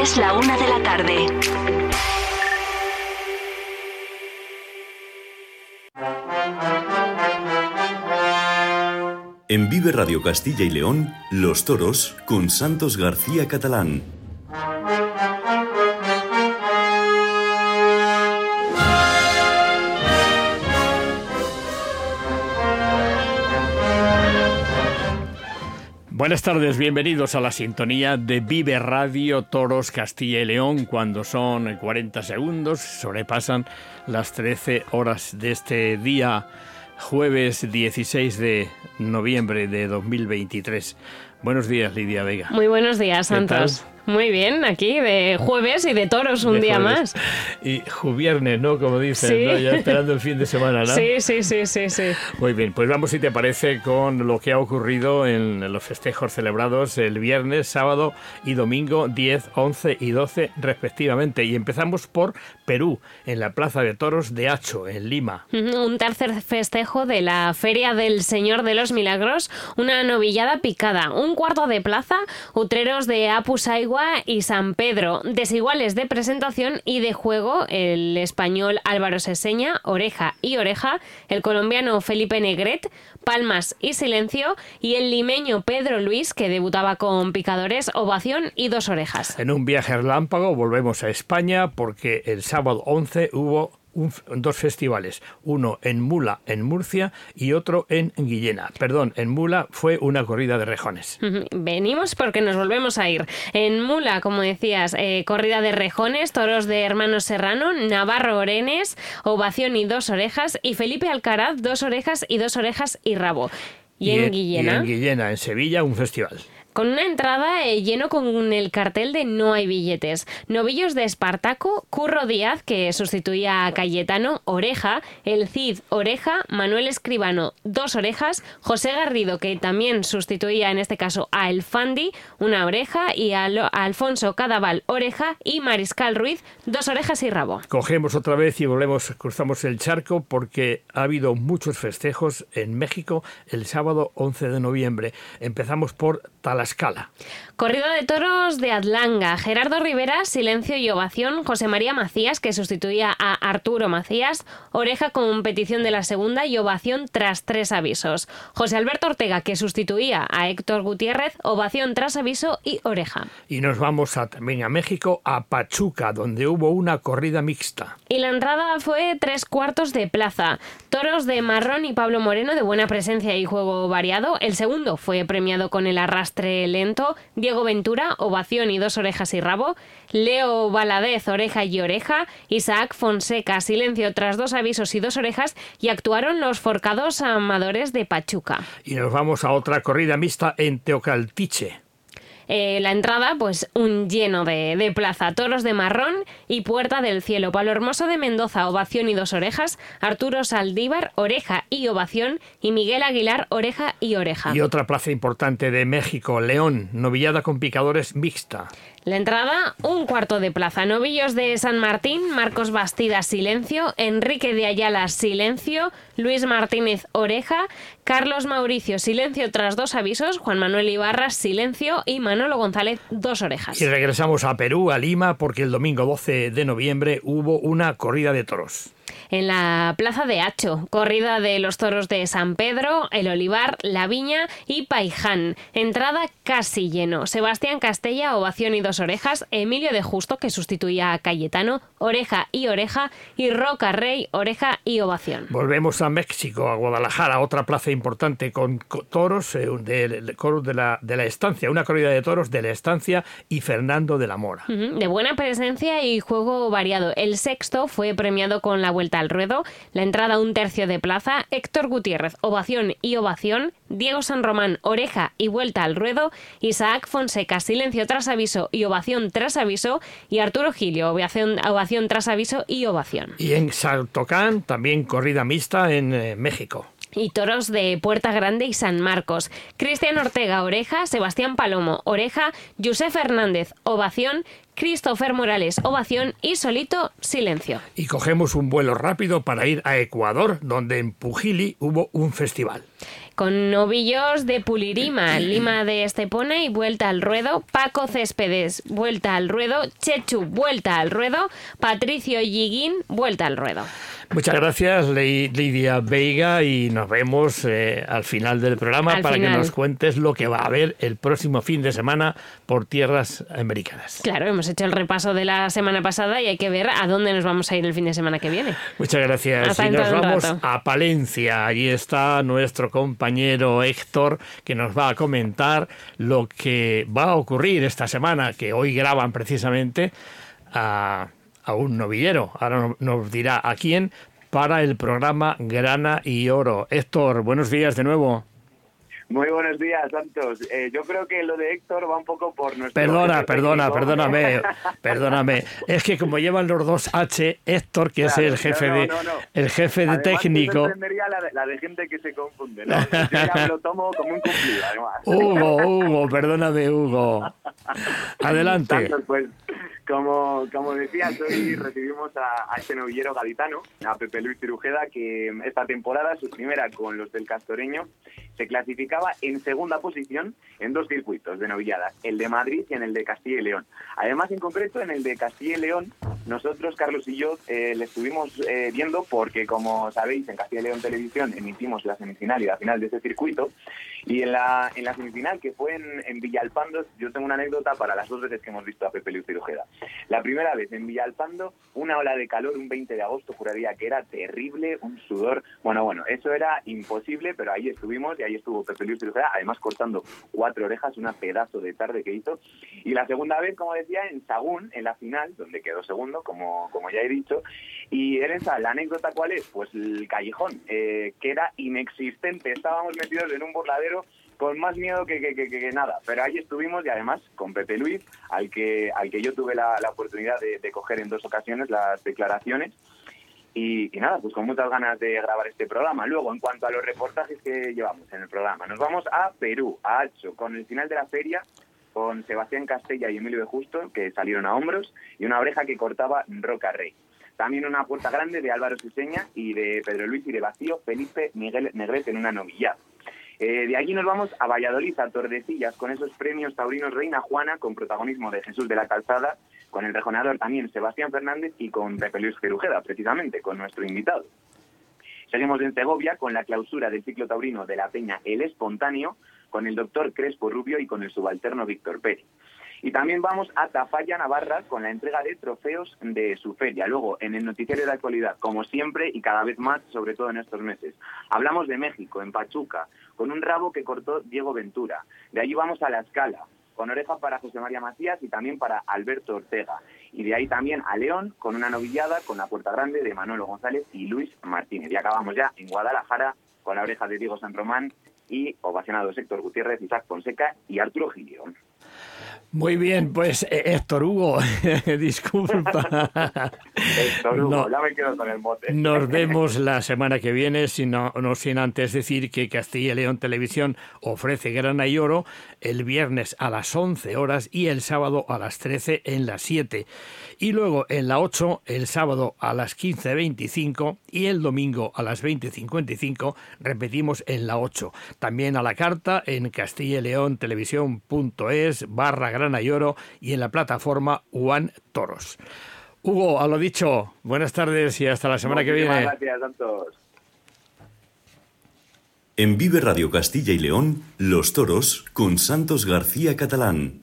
Es la una de la tarde. En Vive Radio Castilla y León, Los Toros con Santos García Catalán. Buenas tardes, bienvenidos a la sintonía de Vive Radio Toros Castilla y León cuando son 40 segundos, sobrepasan las 13 horas de este día jueves 16 de noviembre de 2023. Buenos días, Lidia Vega. Muy buenos días, Santos. Muy bien, aquí de jueves y de toros un día más. Y juviernes, ¿no? Como dicen, ¿no? ya esperando el fin de semana, ¿no? Sí, sí, sí, sí, sí. Muy bien, pues vamos, si te parece, con lo que ha ocurrido en los festejos celebrados el viernes, sábado y domingo 10, 11 y 12 respectivamente. Y empezamos por Perú, en la Plaza de Toros de Hacho, en Lima. Un tercer festejo de la Feria del Señor de los Milagros, una novillada picada, un cuarto de plaza, utreros de Y San Pedro, desiguales de presentación y de juego, el español Álvaro Seseña, oreja y oreja, el colombiano Felipe Negret, palmas y silencio, y el limeño Pedro Luis, que debutaba con picadores, ovación y dos orejas. En un viaje relámpago volvemos a España porque el sábado 11 hubo dos festivales, uno en Mula, en Murcia, y otro en Guillena. Perdón, en Mula fue una corrida de rejones. Venimos porque nos volvemos a ir. En Mula, como decías, eh, corrida de rejones, toros de hermanos Serrano, Navarro Orenes, ovación y dos orejas, y Felipe Alcaraz, dos orejas y dos orejas y rabo. Y, en, Guillena. Y en Guillena, en Sevilla, un festival con una entrada eh, lleno con el cartel de No hay billetes. Novillos de Espartaco, Curro Díaz, que sustituía a Cayetano, Oreja, El Cid, Oreja, Manuel Escribano, Dos Orejas, José Garrido, que también sustituía en este caso a El Fandi, una oreja, y a, Alfonso Cadaval, Oreja, y Mariscal Ruiz, Dos Orejas y Rabo. Cogemos otra vez y volvemos, cruzamos el charco porque ha habido muchos festejos en México el sábado 11 de noviembre. Empezamos por Talavera escala. Corrida de toros de Atlanga. Gerardo Rivera, silencio y ovación. José María Macías, que sustituía a Arturo Macías. Oreja con petición de la segunda y ovación tras tres avisos. José Alberto Ortega, que sustituía a Héctor Gutiérrez. Ovación tras aviso y oreja. Y nos vamos a, también a México, a Pachuca, donde hubo una corrida mixta. Y la entrada fue tres cuartos de plaza. Toros de Marrón y Pablo Moreno de buena presencia y juego variado. El segundo fue premiado con el arrastre lento, Diego Ventura, ovación y dos orejas y rabo, Leo Valadez, oreja y oreja, Isaac Fonseca, silencio tras dos avisos y dos orejas, y actuaron los forcados amadores de Pachuca. Y nos vamos a otra corrida mixta en Teocaltiche. Eh, la entrada, pues un lleno de, plaza, toros de marrón y puerta del cielo. Palo Hermoso de Mendoza, ovación y dos orejas. Arturo Saldívar, oreja y ovación. Y Miguel Aguilar, oreja y oreja. Y otra plaza importante de México, León, novillada con picadores mixta. La entrada, un cuarto de plaza. Novillos de San Martín, Marcos Bastida, silencio. Enrique de Ayala, silencio. Luis Martínez, oreja. Carlos Mauricio, silencio tras dos avisos. Juan Manuel Ibarra, silencio. Y Manolo González, dos orejas. Y regresamos a Perú, a Lima, porque el domingo 12 de noviembre hubo una corrida de toros en la Plaza de Hacho, corrida de los toros de San Pedro, El Olivar, La Viña y Paiján. Entrada casi lleno. Sebastián Castella, ovación y dos orejas. Emilio de Justo, que sustituía a Cayetano, oreja y oreja. Y Roca Rey, oreja y ovación. Volvemos a México, a Guadalajara, otra plaza importante con toros eh, del de, la, de la estancia, una corrida de toros de la estancia y Fernando de la Mora. De buena presencia y juego variado. El sexto fue premiado con la vuelta al ruedo, la entrada un tercio de plaza, Héctor Gutiérrez, ovación y ovación, Diego San Román, oreja y vuelta al ruedo, Isaac Fonseca, silencio tras aviso y ovación tras aviso, y Arturo Gilio, ovación, ovación tras aviso y ovación. Y en Saltocán, también corrida mixta en eh, México y toros de Puerta Grande y San Marcos. Cristian Ortega, oreja, Sebastián Palomo, oreja, José Fernández, ovación, Christopher Morales, ovación y Solito, silencio. Y cogemos un vuelo rápido para ir a Ecuador, donde en Pujili hubo un festival. Con novillos de Pulirima, Lima de Estepona y vuelta al ruedo, Paco Céspedes, vuelta al ruedo, Chechu, vuelta al ruedo, Patricio Yiguín, vuelta al ruedo. Muchas gracias, Lidia Veiga, y nos vemos eh, al final del programa para que nos cuentes lo que va a haber el próximo fin de semana por tierras americanas. Claro, hemos hecho el repaso de la semana pasada y hay que ver a dónde nos vamos a ir el fin de semana que viene. Muchas gracias. y nos vamos a Palencia. Allí está nuestro compañero Héctor que nos va a comentar lo que va a ocurrir esta semana, que hoy graban precisamente a a un novillero. Ahora nos dirá a quién para el programa Grana y Oro. Héctor, buenos días de nuevo. Muy buenos días, Santos. Eh, yo creo que lo de Héctor va un poco por nuestro... Perdona, perdona, perdóname, perdóname. Es que como llevan los dos H, Héctor, que es el jefe de el jefe de técnico... La de, la de gente que se confunde, ¿no? Yo ya lo tomo como un cumplido, además. Hugo, Hugo, perdóname, Hugo. Adelante. Santos, pues, como, como decías, hoy recibimos a, este novillero gaditano, a Pepe Luis Cirujeda, que esta temporada, su primera con los del Castoreño, se clasificaba en segunda posición en dos circuitos de novilladas, el de Madrid y en el de Castilla y León. Además, en concreto, en el de Castilla y León, nosotros, Carlos y yo, eh, le estuvimos eh, viendo porque, como sabéis, en Castilla y León Televisión emitimos la semifinal y la final de ese circuito. Y en la, en la semifinal, que fue en, en yo tengo una anécdota para las dos veces que hemos visto a Pepe Luis Cirujeda. La primera vez en Villalpando, una ola de calor un 20 de agosto, juraría que era terrible, un sudor. Bueno, bueno, eso era imposible, pero ahí estuvimos y ahí estuvo Pepe Luis Cirujeda, además cortando cuatro orejas, una pedazo de tarde que hizo. Y la segunda vez, como decía, en Sagún, en la final, donde quedó segundo, como, como ya he dicho. Y en esa, la anécdota, ¿cuál es? Pues el callejón, eh, que era inexistente. Estábamos metidos en un burladero con más miedo que, que, nada. Pero ahí estuvimos y además con Pepe Luis, al que, al que yo tuve la, oportunidad de, coger en dos ocasiones las declaraciones. Y, nada, pues con muchas ganas de grabar este programa. Luego, en cuanto a los reportajes que llevamos en el programa, nos vamos a Perú, a Hacho, con el final de la feria, con Sebastián Castella y Emilio de Justo, que salieron a hombros, y una oreja que cortaba Roca Rey. También una puerta grande de Álvaro Suseña y de Pedro Luis y de Vacío Felipe Miguel Negrete en una novillada. Eh, de allí nos vamos a Valladolid, a Tordesillas, con esos premios taurinos Reina Juana, con protagonismo de Jesús de la Calzada, con el rejonador también Sebastián Fernández y con Pepe Luis Cerujeda, precisamente, con nuestro invitado. Seguimos en Segovia con la clausura del ciclo taurino de la Peña El Espontáneo, con el doctor Crespo Rubio y con el subalterno Víctor Pérez. Y también vamos a Tafalla, Navarra, con la entrega de trofeos de su feria. Luego, en el noticiero de actualidad, como siempre y cada vez más, sobre todo en estos meses. Hablamos de México, en Pachuca, con un rabo que cortó Diego Ventura. De allí vamos a La Escala, con oreja para José María Macías y también para Alberto Ortega. Y de ahí también a León, con una novillada con la puerta grande de Manolo González y Luis Martínez. Y acabamos ya en Guadalajara con la oreja de Diego San Román y ovacionados Héctor Gutiérrez, Isaac Fonseca y Arturo Gilio. Muy bien, pues eh, Héctor Hugo, disculpa. Héctor Hugo, ya me quedo con el mote. Nos vemos la semana que viene, sino, no sin antes decir que Castilla y León Televisión ofrece Grana y Oro el viernes a las 11 horas y el sábado a las 13 en las 7. Y luego en la 8 el sábado a las 15.25 y el domingo a las 20.55 repetimos en la 8. También a la carta en Castilla y León Televisión.es barra grana y oro y en la plataforma One Toros. Hugo, a lo dicho, buenas tardes y hasta la semana que viene. Gracias, Santos. En Vive Radio Castilla y León, Los Toros con Santos García Catalán.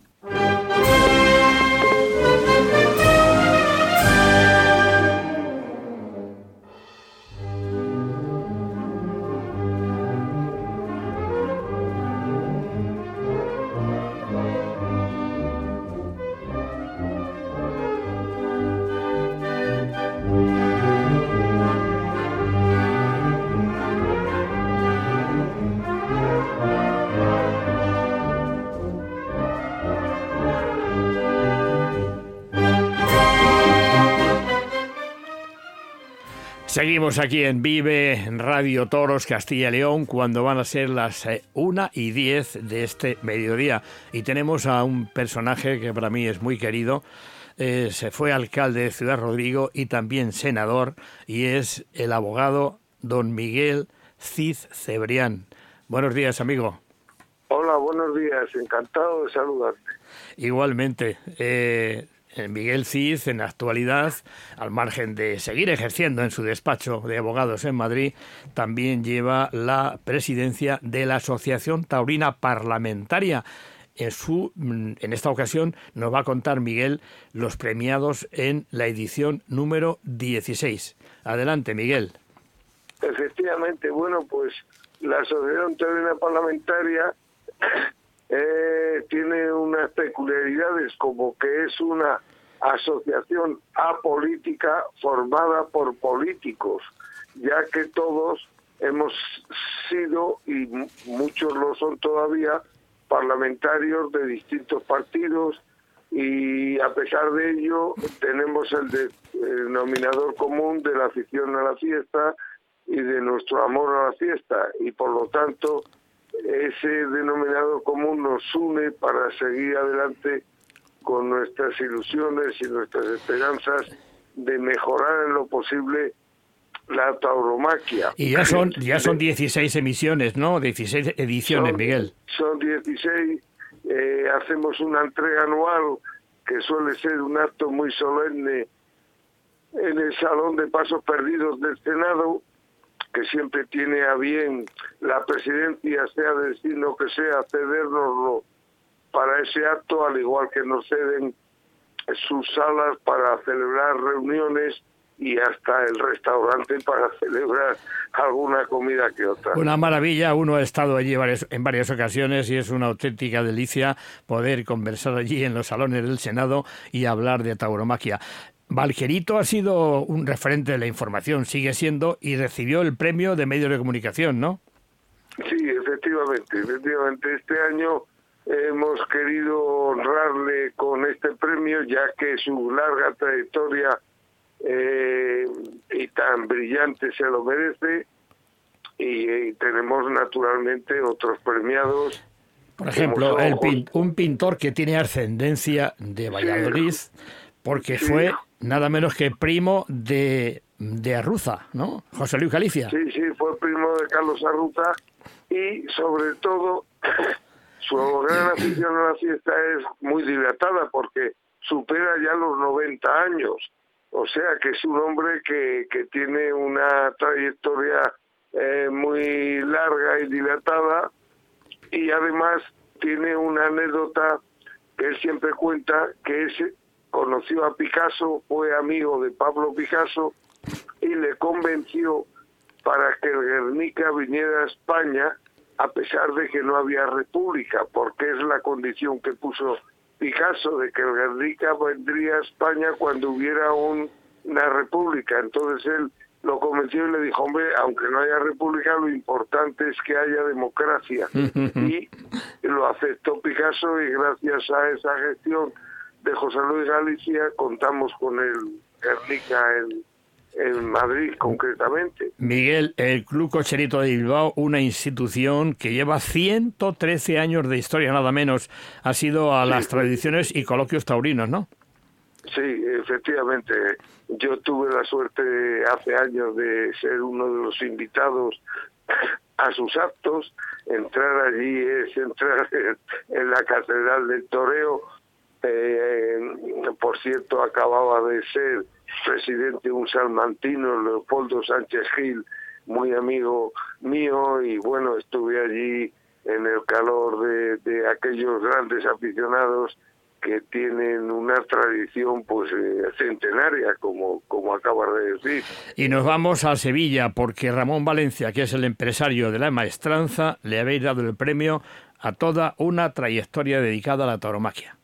Seguimos aquí en Vive, Radio Toros, Castilla y León, cuando van a ser las 1 eh, y 10 de este mediodía. Y tenemos a un personaje que para mí es muy querido, eh, se fue alcalde de Ciudad Rodrigo y también senador, y es el abogado don Miguel Cid Cebrián. Buenos días, amigo. Hola, buenos días, encantado de saludarte. Igualmente, eh, Miguel Cid, en la actualidad, al margen de seguir ejerciendo en su despacho de abogados en Madrid, también lleva la presidencia de la Asociación Taurina Parlamentaria. En, su, mm, en esta ocasión nos va a contar Miguel los premiados en la edición número 16. Adelante, Miguel. Efectivamente, bueno, pues la Asociación Taurina Parlamentaria eh, tiene unas peculiaridades como que es una asociación apolítica formada por políticos, ya que todos hemos sido, y muchos lo son todavía, parlamentarios de distintos partidos y a pesar de ello tenemos el denominador común de la afición a la fiesta y de nuestro amor a la fiesta y por lo tanto ese denominador común nos une para seguir adelante con nuestras ilusiones y nuestras esperanzas de mejorar en lo posible la tauromaquia. Y ya son ya son 16 emisiones, ¿no? 16 ediciones, Miguel. Son 16. Eh, hacemos una entrega anual que suele ser un acto muy solemne en el Salón de Pasos Perdidos del Senado que siempre tiene a bien la presidencia, sea de destino que sea, cedernoslo para ese acto, al igual que nos ceden sus salas para celebrar reuniones y hasta el restaurante para celebrar alguna comida que otra. Una maravilla, uno ha estado allí en varias ocasiones y es una auténtica delicia poder conversar allí en los salones del Senado y hablar de tauromaquia. Valgerito ha sido un referente de la información, sigue siendo, y recibió el premio de medios de comunicación, ¿no? Sí, efectivamente, efectivamente. Este año hemos querido honrarle con este premio, ya que su larga trayectoria eh, y tan brillante se lo merece. Y, tenemos naturalmente otros premiados. Por ejemplo, el un pintor que tiene ascendencia de Valladolid, porque fue nada menos que primo de, de Arruza, ¿no? José Luis Galicia. Sí, sí, fue primo de Carlos Arruza y sobre todo su gran afición a la fiesta es muy dilatada porque supera ya los 90 años. O sea que es un hombre que, que tiene una trayectoria eh, muy larga y dilatada y además tiene una anécdota que él siempre cuenta que es conoció a Picasso, fue amigo de Pablo Picasso y le convenció para que el Guernica viniera a España a pesar de que no había república, porque es la condición que puso Picasso de que el Guernica vendría a España cuando hubiera una república. Entonces él lo convenció y le dijo, hombre, aunque no haya república, lo importante es que haya democracia. y lo aceptó Picasso y gracias a esa gestión de José Luis Galicia contamos con el Guernica en, en Madrid concretamente. Miguel, el Club Cocherito de Bilbao, una institución que lleva 113 años de historia, nada menos, ha sido a las tradiciones y coloquios taurinos, ¿no? Sí, efectivamente. Yo tuve la suerte hace años de ser uno de los invitados a sus actos. Entrar allí es entrar en la Catedral del Toreo eh, por cierto, acababa de ser presidente un salmantino, Leopoldo Sánchez Gil, muy amigo mío, y bueno, estuve allí en el calor de, aquellos grandes aficionados que tienen una tradición pues eh, centenaria como como acabas de decir. Y nos vamos a Sevilla porque Ramón Valencia, que es el empresario de la maestranza, le habéis dado el premio a toda una trayectoria dedicada a la tauromaquia.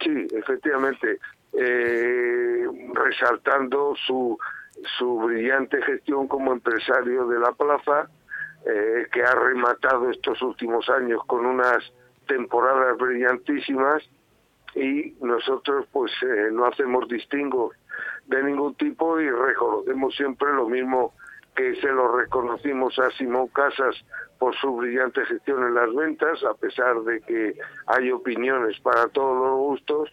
Sí, efectivamente, eh, resaltando su, su brillante gestión como empresario de la plaza, eh, que ha rematado estos últimos años con unas temporadas brillantísimas y nosotros pues eh, no hacemos distingo de ningún tipo y reconocemos siempre lo mismo que se lo reconocimos a Simón Casas por su brillante gestión en las ventas, a pesar de que hay opiniones para todos los gustos,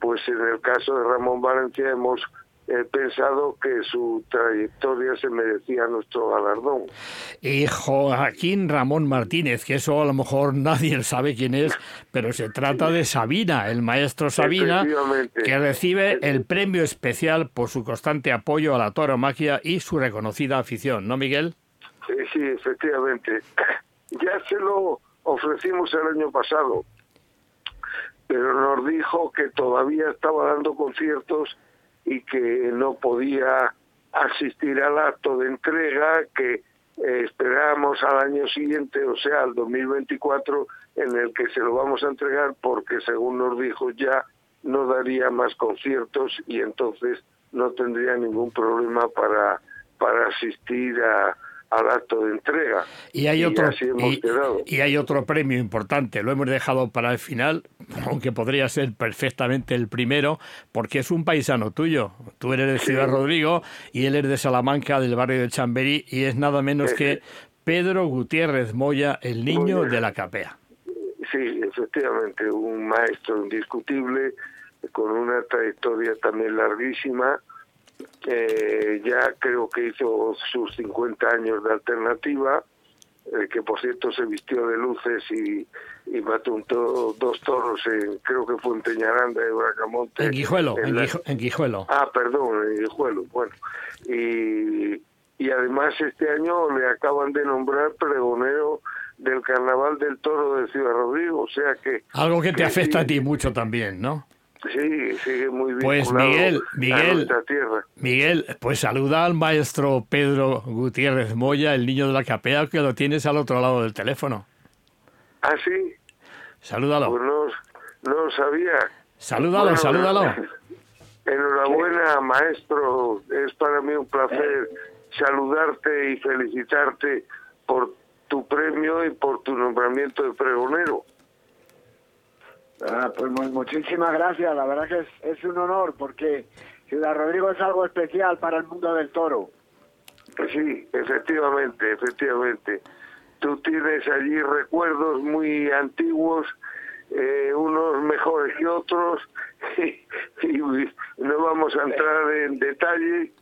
pues en el caso de Ramón Valencia hemos he pensado que su trayectoria se merecía nuestro galardón. Y Joaquín Ramón Martínez, que eso a lo mejor nadie sabe quién es, pero se trata de Sabina, el maestro Sabina, que recibe el premio especial por su constante apoyo a la tauromaquia y su reconocida afición, ¿no, Miguel? Sí, sí, efectivamente. Ya se lo ofrecimos el año pasado, pero nos dijo que todavía estaba dando conciertos y que no podía asistir al acto de entrega que eh, esperábamos al año siguiente, o sea, al 2024, en el que se lo vamos a entregar porque, según nos dijo, ya no daría más conciertos y entonces no tendría ningún problema para, para asistir a, al acto de entrega. Y hay, otro, y, hay otro premio importante, lo hemos dejado para el final, aunque podría ser perfectamente el primero, porque es un paisano tuyo. Tú eres de Ciudad Rodrigo y él es de Salamanca, del barrio de Chamberí, y es nada menos que Pedro Gutiérrez Moya, el niño de la capea. Sí, efectivamente, un maestro indiscutible, con una trayectoria también larguísima, eh, ya creo que hizo sus 50 años de alternativa, eh, que por cierto se vistió de luces y, y mató dos toros, en, creo que fue en Teñaranda de Bracamonte. En Guijuelo, en, Guijuelo. Ah, perdón, en Guijuelo, bueno. Y, y además este año le acaban de nombrar pregonero del Carnaval del Toro de Ciudad Rodrigo, o sea que... Algo que te afecta a ti mucho también, ¿no? Sí, sigue muy bien. Pues Miguel, Miguel, Miguel, pues saluda al maestro Pedro Gutiérrez Moya, el niño de la capea, que lo tienes al otro lado del teléfono. ¿Ah, sí? Salúdalo. Pues no, lo sabía. Salúdalo, salúdalo. Enhorabuena, maestro. Es para mí un placer saludarte y felicitarte por tu premio y por tu nombramiento de pregonero. Ah, pues muchísimas gracias, la verdad que es, es un honor porque Ciudad Rodrigo es algo especial para el mundo del toro. Sí, efectivamente, efectivamente. Tú tienes allí recuerdos muy antiguos, eh, unos mejores que otros, y, no vamos a entrar en detalle.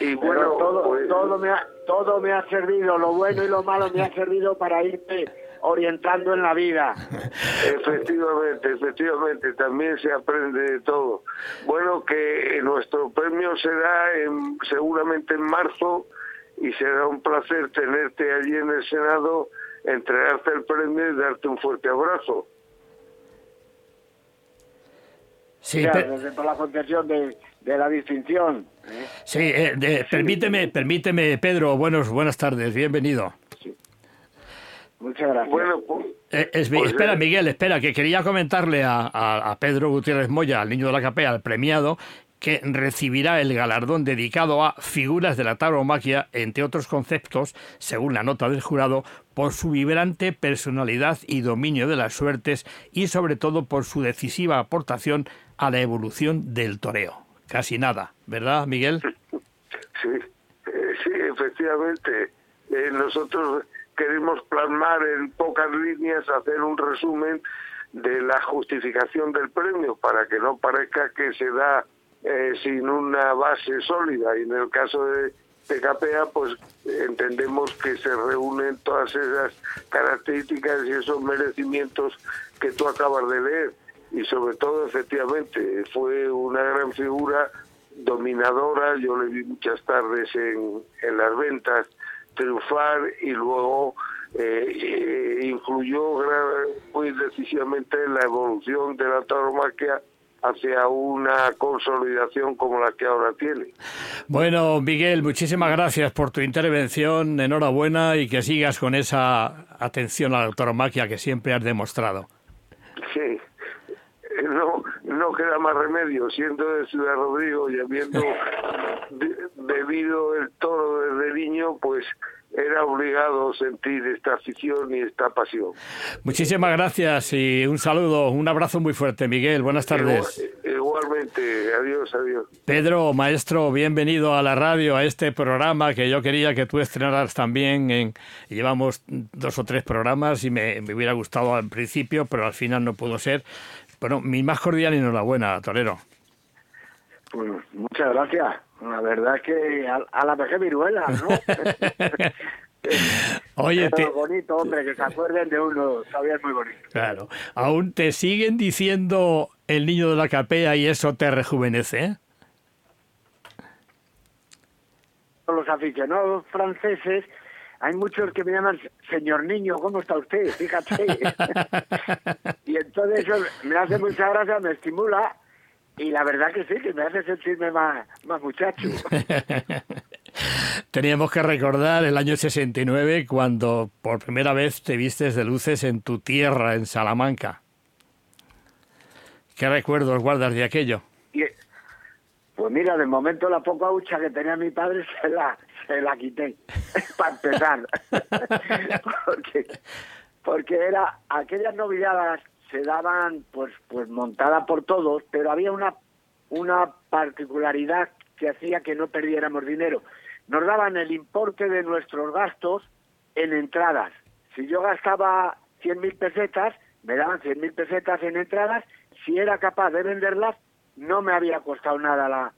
Y bueno, todo, pues, todo, me ha, todo me ha servido, lo bueno y lo malo me ha servido para irte orientando en la vida. Efectivamente, efectivamente, también se aprende de todo. Bueno, que nuestro premio será en, seguramente en marzo y será un placer tenerte allí en el Senado, entregarte el premio y darte un fuerte abrazo. Sí, por la concesión de, la distinción. ¿eh? Sí, eh, permíteme, permíteme, Pedro, buenos, buenas tardes, bienvenido. Muchas gracias. Bueno, pues, eh, pues, espera, Miguel, espera, que quería comentarle a, Pedro Gutiérrez Moya, al niño de la capea, al premiado, que recibirá el galardón dedicado a figuras de la tauromaquia, entre otros conceptos, según la nota del jurado, por su vibrante personalidad y dominio de las suertes y sobre todo por su decisiva aportación a la evolución del toreo. Casi nada, ¿verdad, Miguel? Sí, eh, sí, efectivamente. Eh, nosotros queremos plasmar en pocas líneas, hacer un resumen de la justificación del premio para que no parezca que se da eh, sin una base sólida. Y en el caso de PKPA pues entendemos que se reúnen todas esas características y esos merecimientos que tú acabas de leer. Y sobre todo efectivamente fue una gran figura dominadora, yo le vi muchas tardes en, en las ventas triunfar y luego eh, eh, influyó muy decisivamente en la evolución de la tauromaquia hacia una consolidación como la que ahora tiene. Bueno, Miguel, muchísimas gracias por tu intervención, enhorabuena y que sigas con esa atención a la tauromaquia que siempre has demostrado. Sí, no, no queda más remedio, siendo de Ciudad Rodrigo y habiendo bebido el toro desde niño, pues era obligado a sentir esta afición y esta pasión. Muchísimas gracias y un saludo, un abrazo muy fuerte, Miguel. Buenas tardes. igualmente, adiós, adiós. Pedro, maestro, bienvenido a la radio, a este programa que yo quería que tú estrenaras también. En, llevamos dos o tres programas y me, me hubiera gustado al principio, pero al final no pudo ser Bueno, mi más cordial enhorabuena, Torero. Pues muchas gracias. La verdad es que a, la vejez viruela, ¿no? Oye, te... bonito, hombre, que se acuerden de uno, todavía es muy bonito. Claro. ¿Aún te siguen diciendo el niño de la capea y eso te rejuvenece? ¿eh? Los aficionados franceses, hay muchos que me llaman señor niño, ¿cómo está usted? Fíjate. y entonces eso me hace mucha gracia, me estimula y la verdad que sí, que me hace sentirme más, más muchacho. Teníamos que recordar el año 69 cuando por primera vez te vistes de luces en tu tierra, en Salamanca. ¿Qué recuerdos guardas de aquello? pues mira, de momento la poca hucha que tenía mi padre se la, se la quité, para empezar. porque, porque era aquellas novilladas se daban pues pues montada por todos, pero había una una particularidad que hacía que no perdiéramos dinero. Nos daban el importe de nuestros gastos en entradas. Si yo gastaba 100.000 pesetas, me daban 100.000 pesetas en entradas. Si era capaz de venderlas, no me había costado nada la,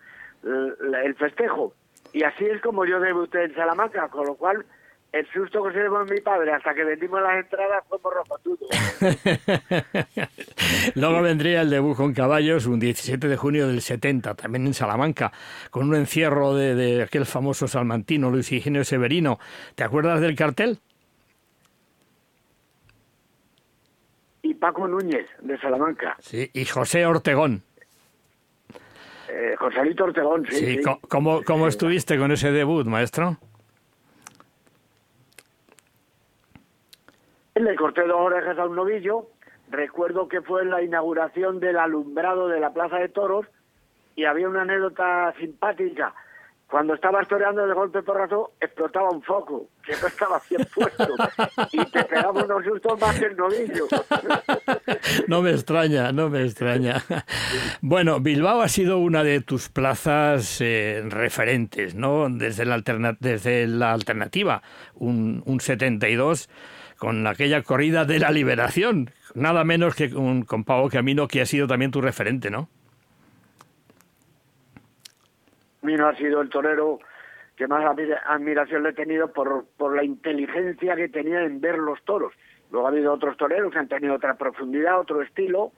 el festejo. Y así es como yo debuté en Salamanca, con lo cual el susto que se llevó mi padre hasta que vendimos las entradas fue por rojotudo. Luego vendría el debut con caballos un 17 de junio del 70, también en Salamanca, con un encierro de, aquel famoso salmantino Luis Higinio Severino. ¿Te acuerdas del cartel? Y Paco Núñez, de Salamanca. Sí, y José Ortegón. Eh, Joséito Ortegón, sí. sí. ¿Cómo, cómo estuviste con ese debut, maestro? Le corté dos orejas a un novillo. Recuerdo que fue en la inauguración del alumbrado de la Plaza de Toros y había una anécdota simpática. Cuando estaba toreando de golpe porrazo, explotaba un foco, que no estaba bien puesto, y te pegaba unos sustos más que el novillo. No me extraña, no me extraña. Bueno, Bilbao ha sido una de tus plazas eh, referentes, ¿no? Desde la, desde la alternativa, un, un 72 con aquella corrida de la liberación, nada menos que con, con Pau Camino, que ha sido también tu referente, ¿no? Camino ha sido el torero que más admiración le he tenido por, por la inteligencia que tenía en ver los toros. Luego ha habido otros toreros que han tenido otra profundidad, otro estilo,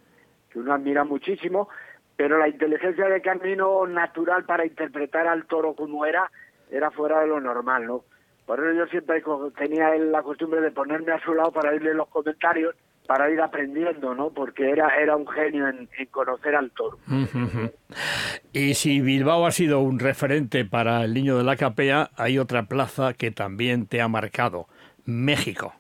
que uno admira muchísimo, pero la inteligencia de Camino natural para interpretar al toro como era, era fuera de lo normal, ¿no? Por eso yo siempre tenía la costumbre de ponerme a su lado para irle los comentarios, para ir aprendiendo, ¿no? Porque era, era un genio en, conocer al toro. Y si Bilbao ha sido un referente para el niño de la capea, hay otra plaza que también te ha marcado, México.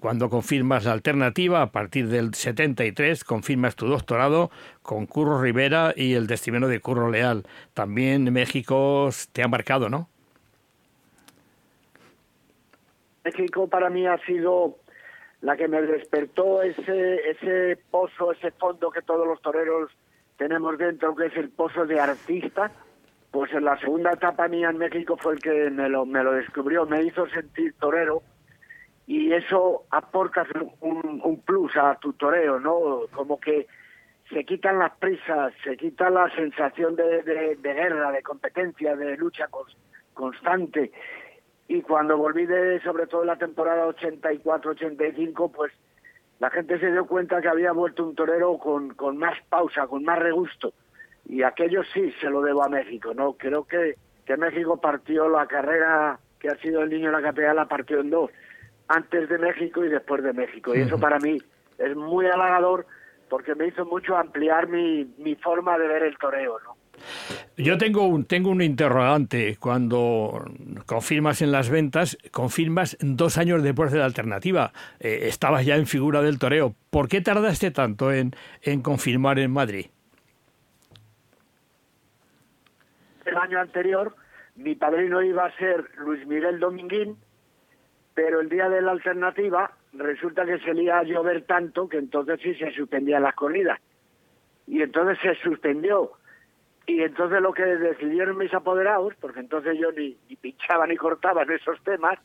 Cuando confirmas la alternativa, a partir del 73, confirmas tu doctorado con Curro Rivera y el testimonio de Curro Leal. También México te ha marcado, ¿no? México para mí ha sido la que me despertó ese, ese pozo, ese fondo que todos los toreros tenemos dentro, que es el pozo de artista. Pues en la segunda etapa mía en México fue el que me lo, me lo descubrió, me hizo sentir torero y eso aporta un, un plus a tu toreo, ¿no? Como que se quitan las prisas, se quita la sensación de, de, de guerra, de competencia, de lucha constante y cuando volví de, sobre todo la temporada 84-85, pues la gente se dio cuenta que había vuelto un torero con, con más pausa, con más regusto. Y aquello sí se lo debo a México, ¿no? Creo que, que México partió la carrera que ha sido el niño de la capella, la partió en dos, antes de México y después de México. Y eso para mí es muy halagador porque me hizo mucho ampliar mi, mi forma de ver el toreo, ¿no? Yo tengo un, tengo un interrogante. Cuando confirmas en las ventas, confirmas dos años después de la alternativa. Eh, estabas ya en figura del toreo. ¿Por qué tardaste tanto en, en confirmar en Madrid? El año anterior, mi padrino iba a ser Luis Miguel Dominguín, pero el día de la alternativa resulta que se iba a llover tanto que entonces sí se suspendían las corridas. Y entonces se suspendió y entonces lo que decidieron mis apoderados, porque entonces yo ni, pinchaba ni cortaba en esos temas,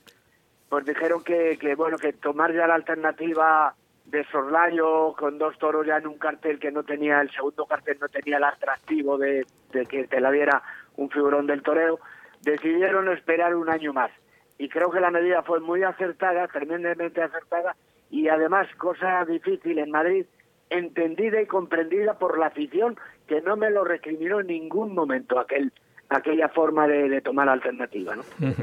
pues dijeron que, que, bueno, que tomar ya la alternativa de Sorlayo con dos toros ya en un cartel que no tenía, el segundo cartel no tenía el atractivo de, de que te la diera un figurón del toreo, decidieron esperar un año más. Y creo que la medida fue muy acertada, tremendamente acertada, y además, cosa difícil en Madrid, entendida y comprendida por la afición que no me lo recriminó en ningún momento aquel aquella forma de, tomar alternativa. ¿no?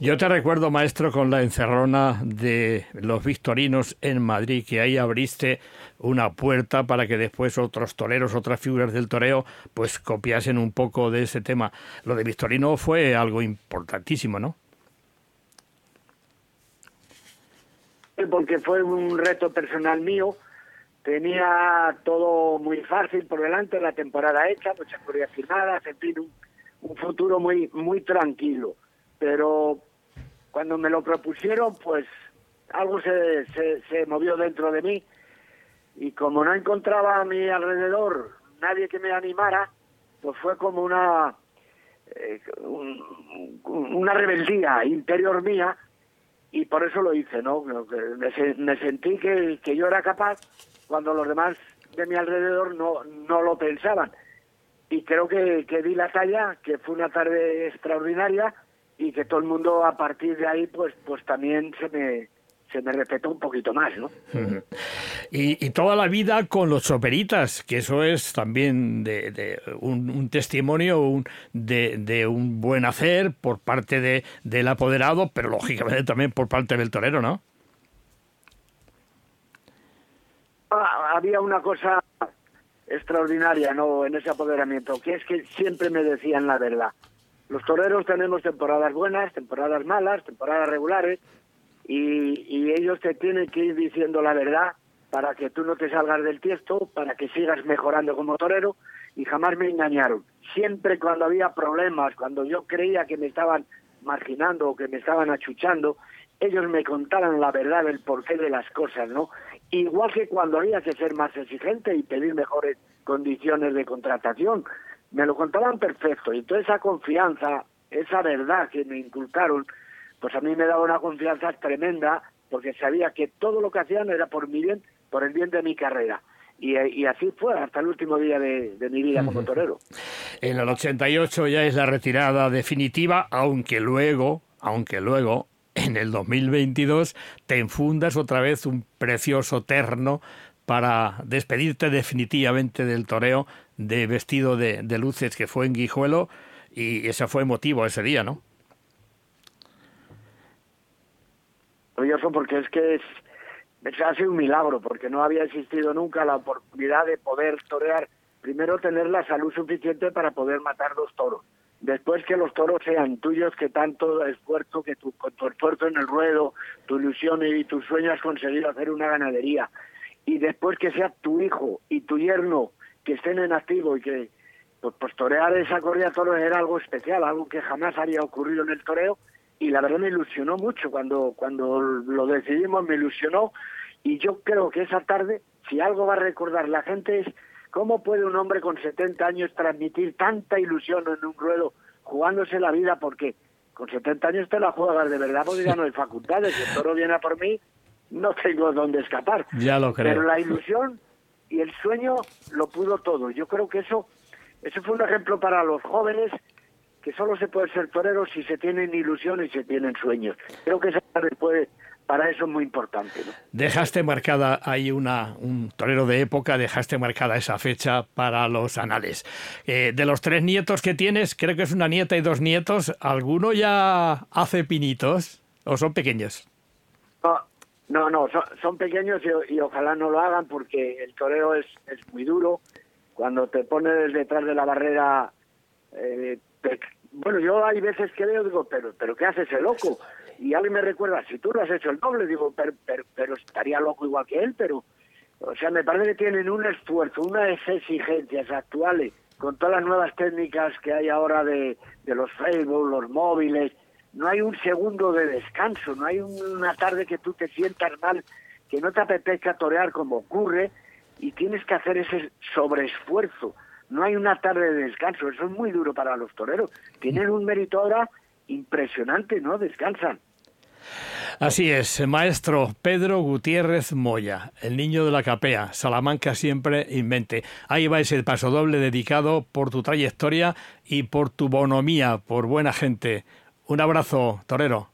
Yo te recuerdo, maestro, con la encerrona de los victorinos en Madrid, que ahí abriste una puerta para que después otros toreros, otras figuras del toreo, pues copiasen un poco de ese tema. Lo de Victorino fue algo importantísimo, ¿no? Porque fue un reto personal mío. Tenía todo muy fácil por delante, la temporada hecha, muchas corridas firmadas, en fin, un futuro muy, muy tranquilo. Pero cuando me lo propusieron, pues algo se, se, movió dentro de mí y como no encontraba a mi alrededor nadie que me animara, pues fue como una eh, una rebeldía interior mía y por eso lo hice, ¿no? Me, me sentí que, que, yo era capaz cuando los demás de mi alrededor no, no lo pensaban y creo que, que di la talla, que fue una tarde extraordinaria y que todo el mundo a partir de ahí pues pues también se me se me respetó un poquito más, ¿no? y, toda la vida con los soperitas, que eso es también de, un, testimonio de, de, un buen hacer por parte de, del apoderado, pero lógicamente también por parte del torero, ¿no? Ah, había una cosa extraordinaria no en ese apoderamiento, que es que siempre me decían la verdad. Los toreros tenemos temporadas buenas, temporadas malas, temporadas regulares, y, y ellos te tienen que ir diciendo la verdad para que tú no te salgas del tiesto, para que sigas mejorando como torero, y jamás me engañaron. Siempre cuando había problemas, cuando yo creía que me estaban marginando o que me estaban achuchando, ellos me contaran la verdad del porqué de las cosas, ¿no? Igual que cuando había que ser más exigente y pedir mejores condiciones de contratación, me lo contaban perfecto. Y toda esa confianza, esa verdad que me inculcaron, pues a mí me daba una confianza tremenda porque sabía que todo lo que hacían era por mi bien, por el bien de mi carrera. Y, así fue hasta el último día de, de mi vida como torero. En el 88 ya es la retirada definitiva, aunque luego, aunque luego en el 2022 te enfundas otra vez un precioso terno para despedirte definitivamente del toreo de vestido de, luces que fue en Guijuelo y ese fue motivo ese día, ¿no? Curioso porque es que es, es ha sido un milagro porque no había existido nunca la oportunidad de poder torear, primero tener la salud suficiente para poder matar dos toros después que los toros sean tuyos, que tanto esfuerzo, que tu, con tu esfuerzo en el ruedo, tu ilusión y tu sueño has conseguido hacer una ganadería, y después que sea tu hijo y tu yerno que estén en activo y que pues, pues torear esa corrida de toros era algo especial, algo que jamás había ocurrido en el toreo, y la verdad me ilusionó mucho cuando, cuando lo decidimos, me ilusionó, y yo creo que esa tarde, si algo va a recordar la gente es ¿Cómo puede un hombre con 70 años transmitir tanta ilusión en un ruedo jugándose la vida? Porque con 70 años te la juegas de verdad porque ya no hay facultades. Si el toro viene a por mí, no tengo dónde escapar. Ya lo creo. Pero la ilusión y el sueño lo pudo todo. Yo creo que eso, eso fue un ejemplo para los jóvenes que solo se puede ser torero si se tienen ilusión y se tienen sueños. Creo que esa puede para eso es muy importante. Dejaste marcada ahí una, un torero de época, dejaste marcada esa fecha para los anales. Eh, de los tres nietos que tienes, creo que es una nieta y dos nietos, ¿alguno ya hace pinitos o son pequeños? No, no, son, pequeños y, ojalá no lo hagan porque el torero es, es muy duro. Cuando te pones detrás de la barrera, eh, bueno, yo hay veces que veo, digo, pero, pero ¿qué hace ese loco? Y alguien me recuerda, si tú lo has hecho el doble, digo, pero, pero, estaría loco igual que él, pero, o sea, me parece que tienen un esfuerzo, unas exigencias actuales, con todas las nuevas técnicas que hay ahora de, de los Facebook, los móviles, no hay un segundo de descanso, no hay una tarde que tú te sientas mal, que no te apetezca torear como ocurre, y tienes que hacer ese sobreesfuerzo. No hay una tarde de descanso, eso es muy duro para los toreros. Tienen un mérito ahora impresionante, ¿no? Descansan. Así es, maestro Pedro Gutiérrez Moya, el niño de la capea, Salamanca siempre invente. Ahí va ese paso doble dedicado por tu trayectoria y por tu bonomía, por buena gente. Un abrazo, torero.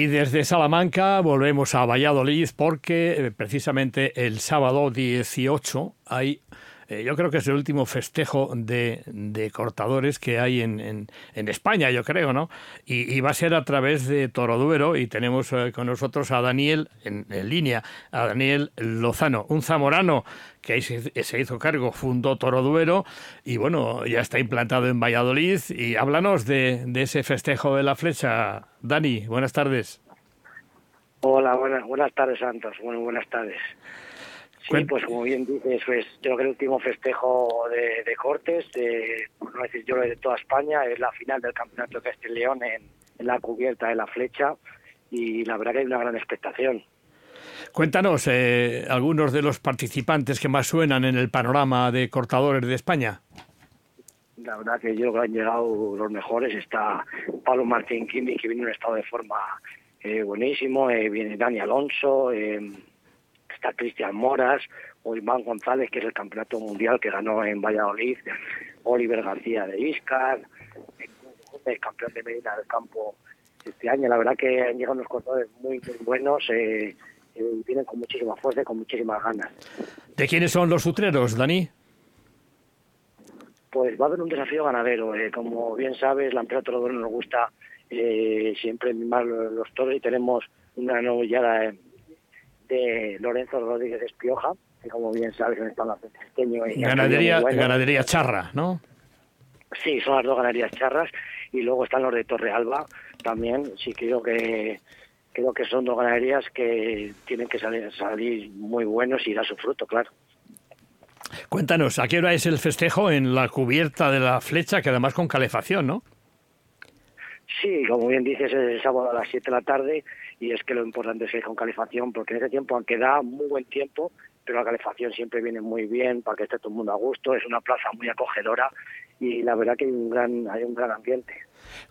Y desde Salamanca volvemos a Valladolid porque eh, precisamente el sábado 18 hay, eh, yo creo que es el último festejo de, de cortadores que hay en, en, en, España, yo creo, ¿no? Y, va a ser a través de Toroduero y tenemos eh, con nosotros a Daniel en, en, línea, a Daniel Lozano, un zamorano que ahí se, hizo cargo, fundó Toroduero y bueno, ya está implantado en Valladolid. Y háblanos de, de ese festejo de la flecha. Dani, buenas tardes. Hola, buenas, buenas tardes, Santos. Bueno, buenas tardes. Sí, pues como bien dices, pues yo creo que el último festejo de, de Cortes, de, por no decir yo de toda España, es la final del Campeonato de Castellón en, en la cubierta de la flecha y la verdad que hay una gran expectación. Cuéntanos eh, algunos de los participantes que más suenan en el panorama de cortadores de España. La verdad que yo creo que han llegado los mejores. Está Pablo Martín Kimi, que viene en un estado de forma eh, buenísimo. Eh, viene Dani Alonso. Eh, está Cristian Moras. O Iván González, que es el campeonato mundial que ganó en Valladolid. Oliver García de Iscar. El campeón de Medina del Campo este año. La verdad que han llegado unos cortadores muy, muy buenos. Eh, vienen con muchísima fuerza y con muchísimas ganas. ¿De quiénes son los sutreros, Dani? Pues va a haber un desafío ganadero. Eh, como bien sabes, la empresa Torodoro nos gusta eh, siempre mimar los, los, toros y tenemos una novillada de Lorenzo Rodríguez Espioja, que como bien sabes en la pequeño. Ganadería, bueno. ganadería charra, ¿no? Sí, son las dos ganaderías charras y luego están los de Torre Alba también. Sí, creo que creo que son dos ganaderías que tienen que salir, salir muy buenos y dar su fruto, claro. Cuéntanos, ¿a qué hora es el festejo en la cubierta de la flecha, que además con calefacción, no? Sí, como bien dices, es el sábado a las 7 de la tarde y es que lo importante es que es con calefacción, porque en ese tiempo, aunque da muy buen tiempo, pero la calefacción siempre viene muy bien para que esté todo el mundo a gusto, es una plaza muy acogedora y la verdad que hay un gran, hay un gran ambiente.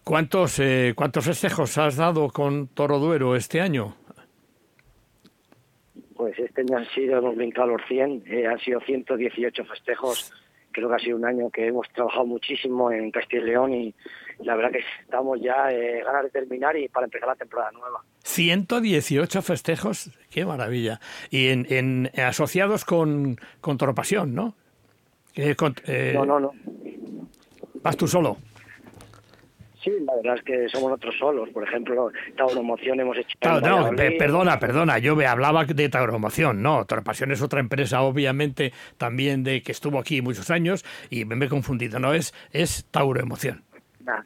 ¿Cuántos, eh, ¿Cuántos festejos has dado con Toro Duero este año? Pues este año han sido, hemos brincado los 100, eh, han sido 118 festejos. Creo que ha sido un año que hemos trabajado muchísimo en Castilla y León y la verdad que estamos ya eh, ganas de terminar y para empezar la temporada nueva. 118 festejos, qué maravilla. Y en, en asociados con, con Toropasión, ¿no? Eh, con, no, no, no. ¿Vas tú solo? Sí, la verdad es que somos nosotros solos. Por ejemplo, Tauromoción hemos hecho... Claro, no, pe perdona, perdona, yo me hablaba de Tauromoción, no. Tauropasión es otra empresa, obviamente, también de que estuvo aquí muchos años y me, me he confundido, no, es, es Tauroemoción. Nah.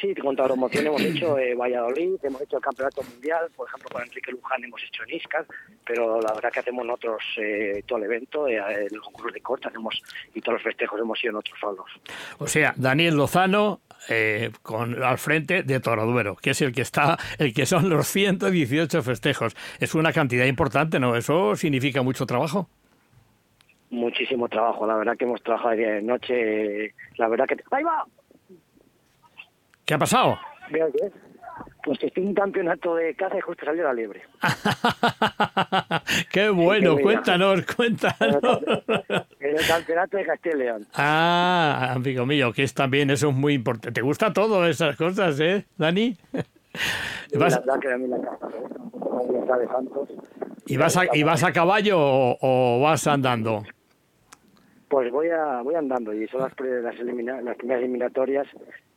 Sí, con Tauromoción hemos hecho eh, Valladolid, hemos hecho el Campeonato Mundial, por ejemplo, con Enrique Luján hemos hecho en Iscar, pero la verdad que hacemos nosotros eh, todo el evento, eh, el concurso de corte, hacemos y todos los festejos hemos sido nosotros solos. O sea, Daniel Lozano, eh, con al frente de Toroduero, que es el que está, el que son los 118 festejos. Es una cantidad importante, ¿no? Eso significa mucho trabajo. Muchísimo trabajo, la verdad que hemos trabajado día de noche, la verdad que... ¡Ahí va! ¿Qué ha pasado? Mira qué es. Pues que estoy en un campeonato de caza y justo salió la liebre. ¡Qué bueno! cuéntanos, cuéntanos. En el campeonato de Castilla y León. Ah, amigo mío, que es también eso es muy importante. ¿Te gusta todo esas cosas, eh, Dani? ¿Vas... La verdad que a mí la caza, ¿eh? Santos. ¿Y vas a, ¿Y vas a caballo o, o vas andando? Pues voy a voy andando y son las, las, elimina, las primeras eliminatorias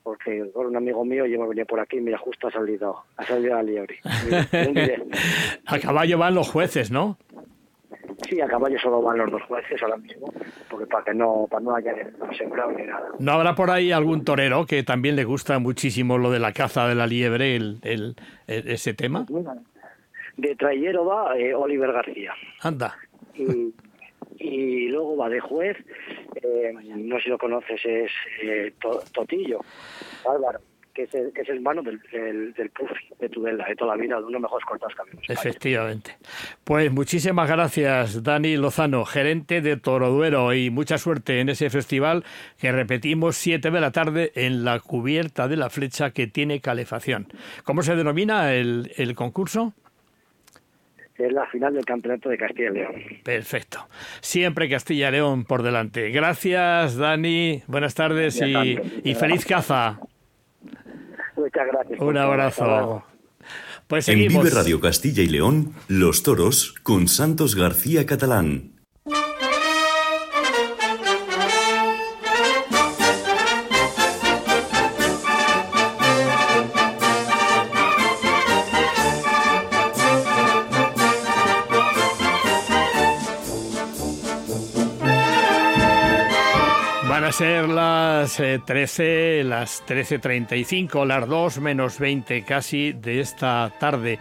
porque con un amigo mío yo me venía por aquí y mira, justo ha salido, ha salido la liebre. a caballo van los jueces, ¿no? Sí, a caballo solo van los dos jueces ahora mismo, porque para que no, para no haya sembrado ni nada. ¿No habrá por ahí algún torero que también le gusta muchísimo lo de la caza de la liebre, el, el, el ese tema? De traillero va eh, Oliver García. Anda. Y, y luego va de juez, eh, no sé si lo conoces, es eh, Totillo, Álvaro que es, el, que es hermano del, del, del de Tudela, de toda la vida, de uno de los mejores cortados caminos. Efectivamente. Pues muchísimas gracias, Dani Lozano, gerente de Toroduero, y mucha suerte en ese festival que repetimos 7 de la tarde en la cubierta de la flecha que tiene calefacción. ¿Cómo se denomina el, el concurso? Es la final del campeonato de Castilla y León. Perfecto. Siempre Castilla y León por delante. Gracias, Dani. Buenas tardes y, y feliz caza. Muchas gracias. Un abrazo. Pues en Vive Radio Castilla y León, Los Toros con Santos García Catalán. Ser las 13, eh, las 13.35, las 2 menos 20 casi de esta tarde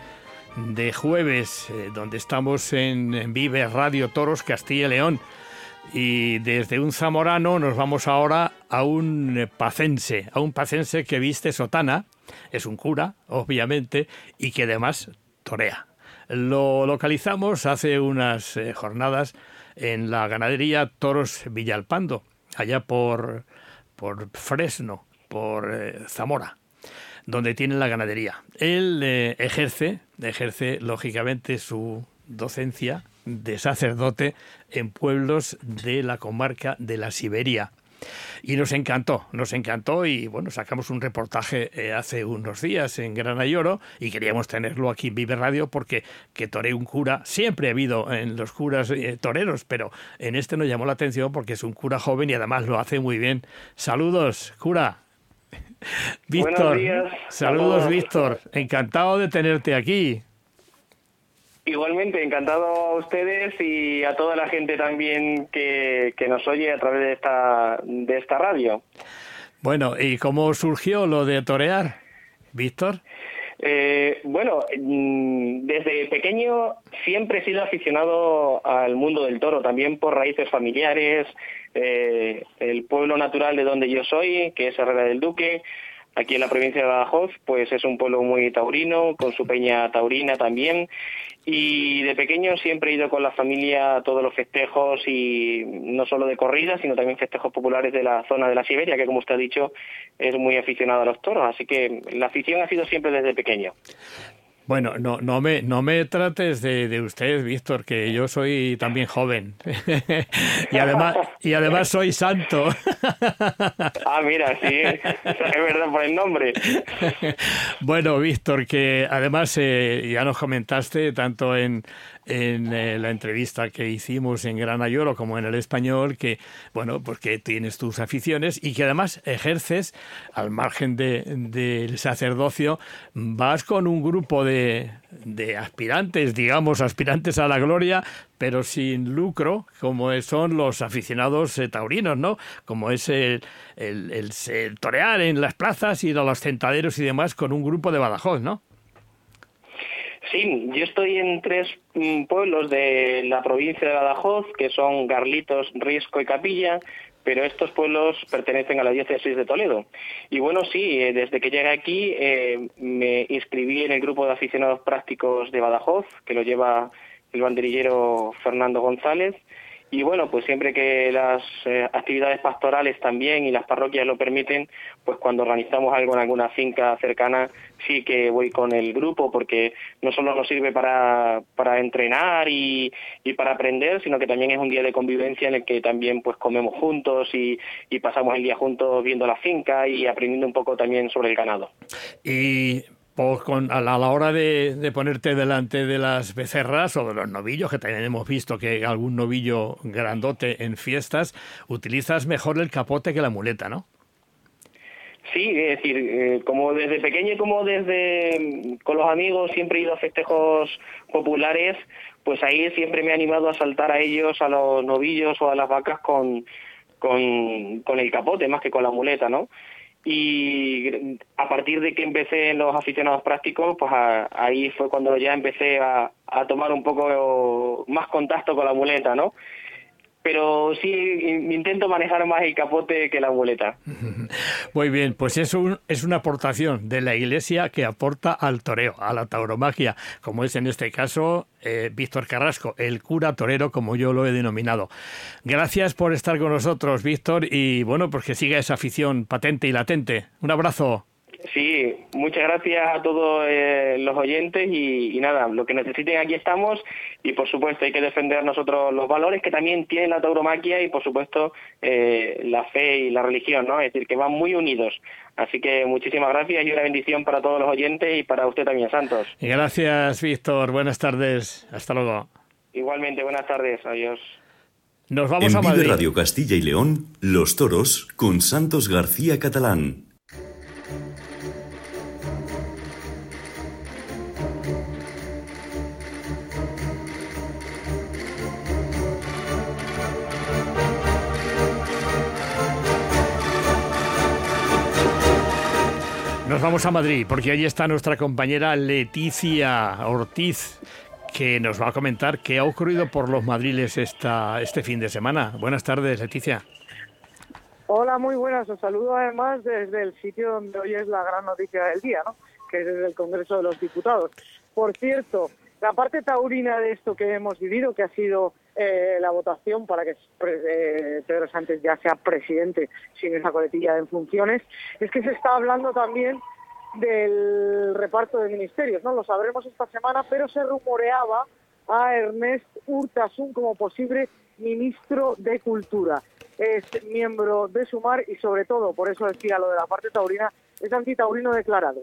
de jueves, eh, donde estamos en, Vive Radio Toros Castilla y León. Y desde un zamorano nos vamos ahora a un pacense, a un pacense que viste sotana, es un cura, obviamente, y que además torea. Lo localizamos hace unas eh, jornadas en la ganadería Toros Villalpando, allá por, por Fresno, por eh, Zamora, donde tiene la ganadería. Él eh, ejerce, ejerce lógicamente su docencia de sacerdote en pueblos de la comarca de la Siberia. Y nos encantó, nos encantó y bueno, sacamos un reportaje eh, hace unos días en Granayoro y queríamos tenerlo aquí en Vive Radio porque que toré un cura, siempre ha habido en los curas eh, toreros, pero en este nos llamó la atención porque es un cura joven y además lo hace muy bien. Saludos, cura. Víctor, saludos Víctor, encantado de tenerte aquí. Igualmente, encantado a ustedes y a toda la gente también que, que nos oye a través de esta, de esta radio. Bueno, ¿y cómo surgió lo de torear, Víctor? Eh, bueno, mm, desde pequeño siempre he sido aficionado al mundo del toro, también por raíces familiares, eh, el pueblo natural de donde yo soy, que es Herrera del Duque, aquí en la provincia de Badajoz, pues es un pueblo muy taurino, con su peña taurina también, y de pequeño siempre he ido con la familia a todos los festejos y no solo de corridas, sino también festejos populares de la zona de la Siberia, que como usted ha dicho es muy aficionado a los toros. Así que la afición ha sido siempre desde pequeño. Bueno, no, no, me, no me trates de, de usted, Víctor, que yo soy también joven. y, además, y además soy santo. ah, mira, sí, es verdad por el nombre. bueno, Víctor, que además eh, ya nos comentaste tanto en, en eh, la entrevista que hicimos en Granayoro como en el español, que, bueno, pues que tienes tus aficiones y que además ejerces, al margen del de, sacerdocio, vas con un grupo de, de aspirantes, digamos, aspirantes a la gloria, pero sin lucro, como son los aficionados eh, taurinos, ¿no? Como es el, el, el, torear en las plazas, ir a los centaderos y demás con un grupo de Badajoz, ¿no? Sí, yo estoy en tres mm, pueblos de la provincia de Badajoz, que son Garlitos, Risco y Capilla, pero estos pueblos pertenecen a la diócesis de Toledo. Y bueno, sí, eh, desde que llegué aquí eh, me inscribí en el grupo de aficionados prácticos de Badajoz, que lo lleva el banderillero Fernando González, y bueno, pues siempre que las eh, actividades pastorales también y las parroquias lo permiten, pues cuando organizamos algo en alguna finca cercana, sí que voy con el grupo porque no solo nos sirve para, para entrenar y, y para aprender, sino que también es un día de convivencia en el que también pues comemos juntos y, y pasamos el día juntos viendo la finca y aprendiendo un poco también sobre el ganado. Y pues con, a, la, hora de, ponerte delante de las becerras o de los novillos, que también hemos visto que algún novillo grandote en fiestas, utilizas mejor el capote que la muleta, ¿no? Sí, es decir, eh, como desde pequeño como desde con los amigos siempre he ido a festejos populares, pues ahí siempre me he animado a saltar a ellos, a los novillos o a las vacas con, con el capote más que con la muleta, ¿no? Y a partir de que empecé en los aficionados prácticos, pues ahí fue cuando ya empecé a, tomar un poco más contacto con la muleta, ¿no? Pero sí intento manejar más el capote que la muleta. Muy bien, pues eso es una aportación de la Iglesia que aporta al toreo, a la tauromaquia, como es en este caso eh, Víctor Carrasco, el cura torero, como yo lo he denominado. Gracias por estar con nosotros, Víctor, y bueno, pues que siga esa afición patente y latente. Un abrazo. Sí, muchas gracias a todos eh, los oyentes y, nada, lo que necesiten aquí estamos y por supuesto hay que defender nosotros los valores que también tiene la tauromaquia y por supuesto eh, la fe y la religión, ¿no? Es decir, que van muy unidos. Así que muchísimas gracias y una bendición para todos los oyentes y para usted también, Santos. Gracias, Víctor. Buenas tardes. Hasta luego. Igualmente, buenas tardes. Adiós. Nos vamos en a Madrid. Radio Castilla y León, Los Toros con Santos García Catalán. Nos vamos a Madrid porque allí está nuestra compañera Leticia Ortiz que nos va a comentar qué ha ocurrido por los madriles esta, este fin de semana. Buenas tardes, Leticia. Hola, muy buenas. Os saludo además desde el sitio donde hoy es la gran noticia del día, ¿no? que es el Congreso de los Diputados. Por cierto, la parte taurina de esto que hemos vivido, que ha sido eh, la votación para que eh, Pedro Sánchez ya sea presidente sin esa coletilla en funciones, es que se está hablando también del reparto de ministerios, ¿no? Lo sabremos esta semana, pero se rumoreaba a Ernest Urtasun como posible ministro de Cultura. Es miembro de Sumar y sobre todo, por eso decía lo de la parte taurina, es antitaurino declarado,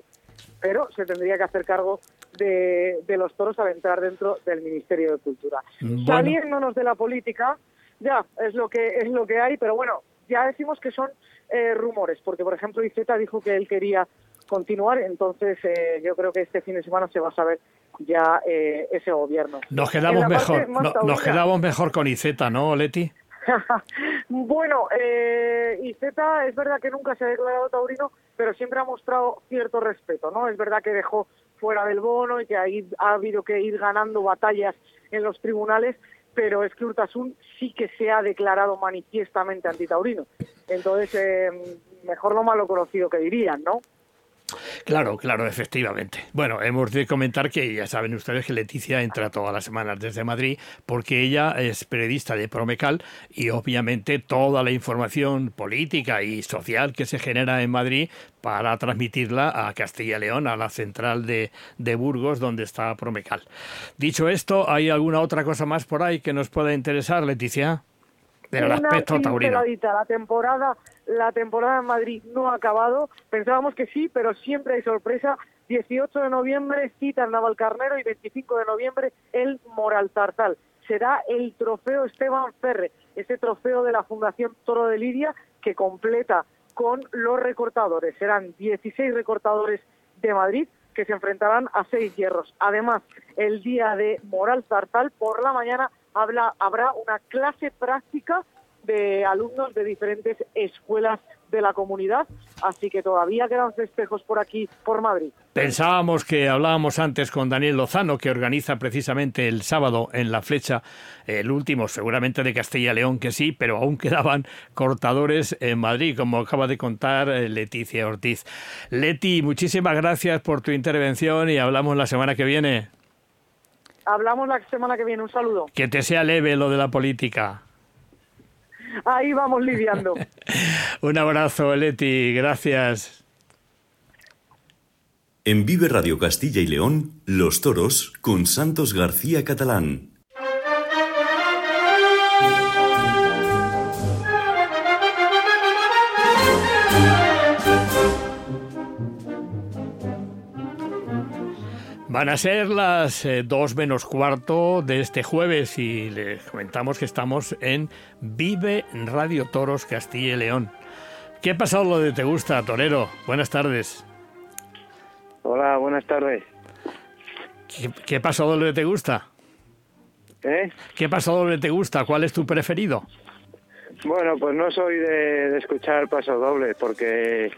pero se tendría que hacer cargo de, los toros al entrar dentro del Ministerio de Cultura. Saliéndonos de la política, ya es lo que es lo que hay, pero bueno, ya decimos que son eh, rumores, porque por ejemplo Iceta dijo que él quería continuar, entonces eh, yo creo que este fin de semana se va a saber ya eh, ese gobierno. Nos quedamos mejor, nos quedamos mejor con Iceta, ¿no, Leti? bueno, eh, es verdad que nunca se ha declarado taurino, pero siempre ha mostrado cierto respeto, ¿no? Es verdad que dejó fuera del bono y que ahí ha habido que ir ganando batallas en los tribunales, pero es que Urtasun sí que se ha declarado manifiestamente antitaurino. Entonces, eh, mejor lo malo conocido que dirían, ¿no? Claro, claro, efectivamente. Bueno, hemos de comentar que ya saben ustedes que Leticia entra todas las semanas desde Madrid porque ella es periodista de Promecal y obviamente toda la información política y social que se genera en Madrid para transmitirla a Castilla y León, a la central de, de Burgos donde está Promecal. Dicho esto, ¿hay alguna otra cosa más por ahí que nos pueda interesar, Leticia? Del aspecto taurino. La temporada la temporada en Madrid no ha acabado. Pensábamos que sí, pero siempre hay sorpresa. 18 de noviembre cita el Navalcarnero y 25 de noviembre el Moral Tartal. Será el trofeo Esteban Ferre, ese trofeo de la Fundación Toro de Lidia que completa con los recortadores. Serán 16 recortadores de Madrid que se enfrentarán a seis hierros. Además, el día de Moral Tartal, por la mañana, habrá una clase práctica de alumnos de diferentes escuelas de la comunidad, así que todavía quedan festejos por aquí, por Madrid. Pensábamos que hablábamos antes con Daniel Lozano, que organiza precisamente el sábado en la flecha, el último seguramente de Castilla y León, que sí, pero aún quedaban cortadores en Madrid, como acaba de contar eh, Leticia Ortiz. Leti, muchísimas gracias por tu intervención y hablamos la semana que viene. Hablamos la semana que viene, un saludo. Que te sea leve lo de la política ahí vamos lidiando. Un abrazo, Leti, gracias. En Vive Radio Castilla y León, Los Toros con Santos García Catalán. Van a ser las eh, dos menos cuarto de este jueves y les comentamos que estamos en Vive Radio Toros Castilla y León. ¿Qué ha pasado lo de Te Gusta, Torero? Buenas tardes. Hola, buenas tardes. ¿Qué, ha pasado lo de Te Gusta? ¿Eh? ¿Qué ha pasado lo de Te Gusta? ¿Cuál es tu preferido? Bueno, pues no soy de, de escuchar paso doble porque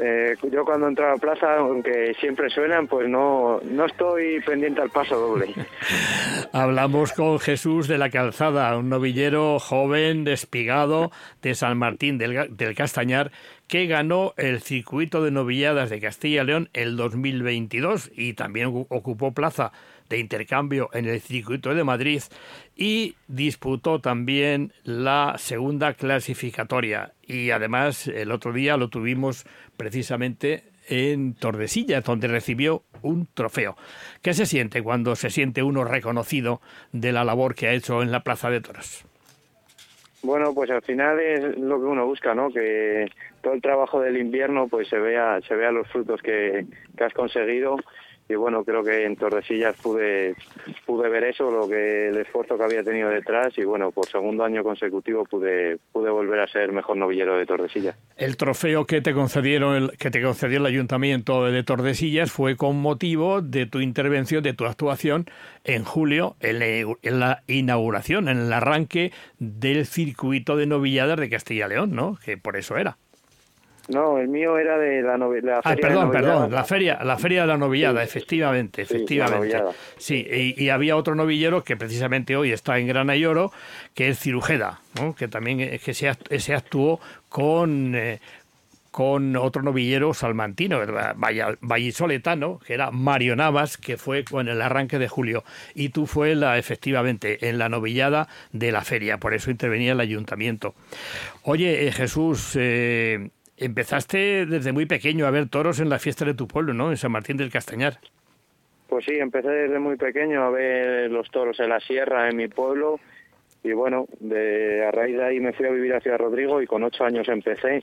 Eh, yo cuando entro a la plaza, aunque siempre suenan, pues no, no estoy pendiente al paso doble. Hablamos con Jesús de la Calzada, un novillero joven, despigado de San Martín del, del Castañar, que ganó el circuito de novilladas de Castilla y León el 2022 y también ocupó plaza de intercambio en el circuito de Madrid y disputó también la segunda clasificatoria. Y además el otro día lo tuvimos precisamente en Tordesillas, donde recibió un trofeo. ¿Qué se siente cuando se siente uno reconocido de la labor que ha hecho en la Plaza de Toros? Bueno, pues al final es lo que uno busca, ¿no? Que todo el trabajo del invierno pues se vea, se vea los frutos que, que has conseguido y bueno, creo que en Tordesillas pude, pude ver eso, lo que el esfuerzo que había tenido detrás y bueno, por segundo año consecutivo pude, pude volver a ser mejor novillero de Tordesillas. El trofeo que te concedieron el, que te concedió el Ayuntamiento de Tordesillas fue con motivo de tu intervención, de tu actuación en julio en la inauguración, en el arranque del circuito de novilladas de Castilla y León, ¿no? Que por eso era. No, el mío era de la, novela. Ah, perdón, perdón, la feria, la feria de la novillada, efectivamente, efectivamente. Sí, y, había otro novillero que precisamente hoy está en Grana y Oro, que es Cirujeda, ¿no? que también es que se, se actuó con, eh, con otro novillero salmantino, vallisoletano, que era Mario Navas, que fue con el arranque de julio. Y tú fue la, efectivamente en la novillada de la feria, por eso intervenía el ayuntamiento. Oye, eh, Jesús, eh, Empezaste desde muy pequeño a ver toros en la fiesta de tu pueblo, ¿no? En San Martín del Castañar. Pues sí, empecé desde muy pequeño a ver los toros en la sierra, en mi pueblo. Y bueno, de, a raíz de ahí me fui a vivir hacia Rodrigo y con ocho años empecé.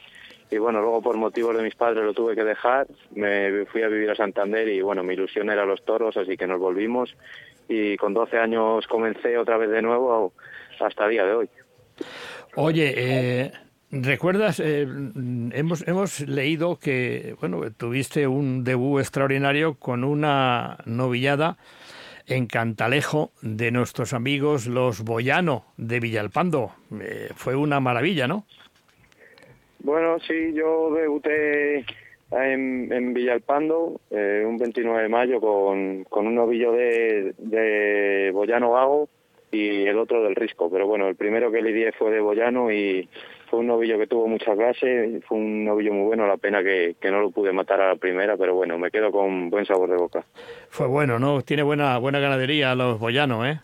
Y bueno, luego por motivos de mis padres lo tuve que dejar. Me fui a vivir a Santander y bueno, mi ilusión era los toros, así que nos volvimos. Y con 12 años comencé otra vez de nuevo hasta el día de hoy. Oye, eh, ¿Recuerdas? Eh, hemos, hemos leído que bueno, tuviste un debut extraordinario con una novillada en Cantalejo de nuestros amigos los Boyano de Villalpando. Eh, fue una maravilla, ¿no? Bueno, sí, yo debuté en, Villalpando eh, un 29 de mayo con, con un novillo de, de Boyano Gago y el otro del Risco. Pero bueno, el primero que lidié fue de Boyano y fue un novillo que tuvo mucha clase, fue un novillo muy bueno, la pena que, no lo pude matar a la primera, pero bueno, me quedo con buen sabor de boca. Fue bueno, ¿no? Tiene buena buena ganadería los boyanos, ¿eh?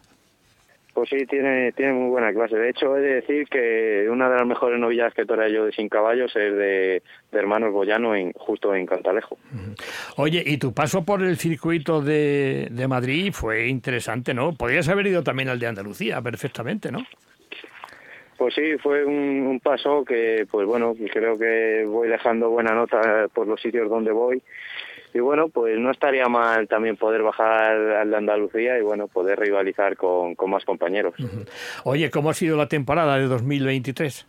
Pues sí, tiene, tiene muy buena clase. De hecho, he de decir que una de las mejores novillas que toré yo de Sin Caballos es de, Hermanos Boyano, en, justo en Cantalejo. Oye, y tu paso por el circuito de, de Madrid fue interesante, ¿no? Podrías haber ido también al de Andalucía perfectamente, ¿no? Pues sí, fue un, paso que, pues bueno, creo que voy dejando buena nota por los sitios donde voy. Y bueno, pues no estaría mal también poder bajar al de Andalucía y bueno, poder rivalizar con, más compañeros. Oye, ¿cómo ha sido la temporada de 2023?